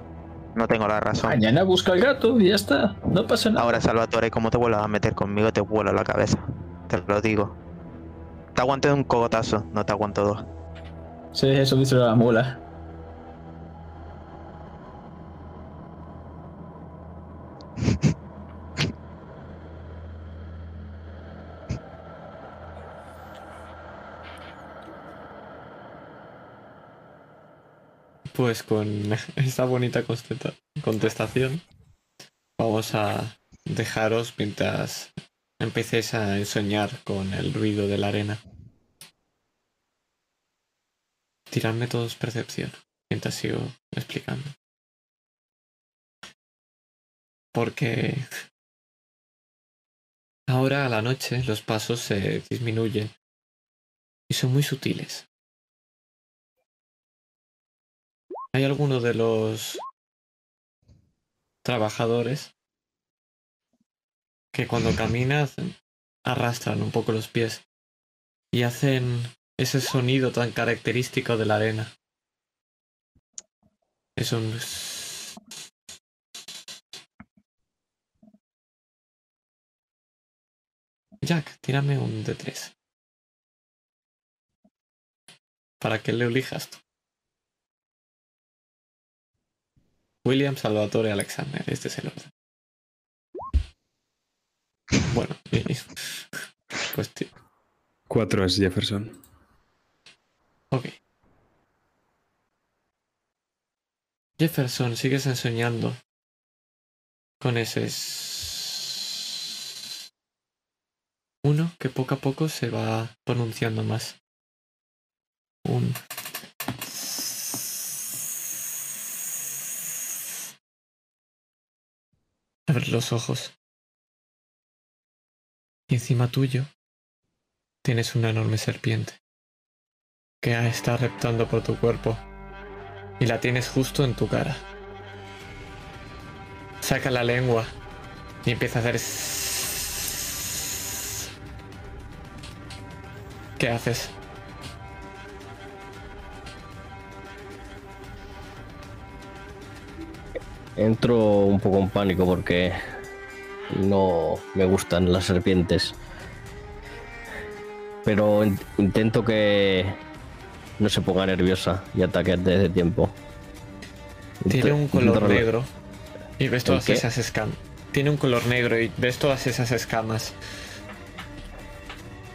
No tengo la razón. Mañana busca al gato y ya está. No pasa nada. Ahora, Salvatore, como te vuelvas a meter conmigo, te vuelo la cabeza. Te lo digo. Te aguanto un cogotazo, no te aguanto dos. Sí, eso dice la mula. Pues con esta bonita contesta- contestación, vamos a dejaros mientras empecéis a ensoñar con el ruido de la arena. Tiradme todos percepción mientras sigo explicando. Porque ahora a la noche los pasos se disminuyen y son muy sutiles. Hay algunos de los trabajadores que cuando caminan arrastran un poco los pies y hacen ese sonido tan característico de la arena. Es un... Jack, tírame un de 3 Para que le elijas tú. William Salvatore Alexander, este es el orden. Bueno, pues ti- Cuatro es Jefferson. ok. Jefferson, sigues enseñando con ese uno que poco a poco se va pronunciando más. Un Los ojos. Y encima tuyo tienes una enorme serpiente que está reptando por tu cuerpo y la tienes justo en tu cara. Saca la lengua y empieza a hacer... ¿Qué haces? Entro un poco en pánico porque no me gustan las serpientes. Pero in- intento que no se ponga nerviosa y ataque antes de tiempo. Tiene un color negro y ves todas esas escamas. Tiene un color negro y ves todas esas escamas.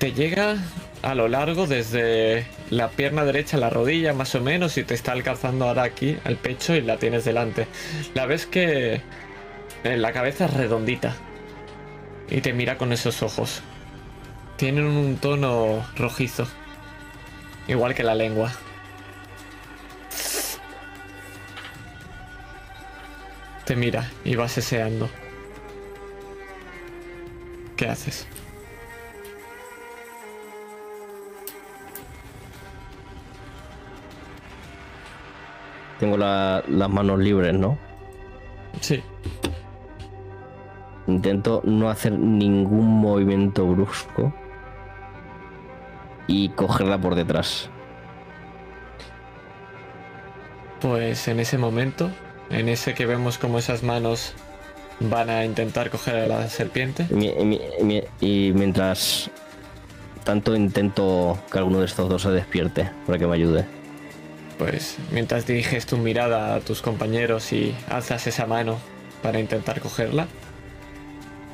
Te llega a lo largo desde la pierna derecha a la rodilla más o menos y te está alcanzando ahora aquí al pecho y la tienes delante. La ves que en la cabeza es redondita y te mira con esos ojos. Tienen un tono rojizo, igual que la lengua. Te mira y va seseando. ¿Qué haces? Tengo la- las manos libres, ¿no? Sí, Intento no hacer ningún movimiento brusco y cogerla por detrás. pues en ese momento, en ese que vemos como esas manos van a intentar coger a la serpiente, y mientras tanto intento que alguno de estos dos se despierte para que me ayude. Pues mientras diriges tu mirada a tus compañeros y alzas esa mano para intentar cogerla,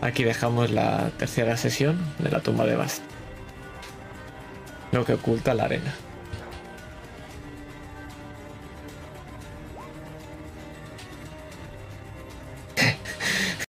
aquí dejamos la tercera sesión de la tumba de Bast. Lo que oculta la arena.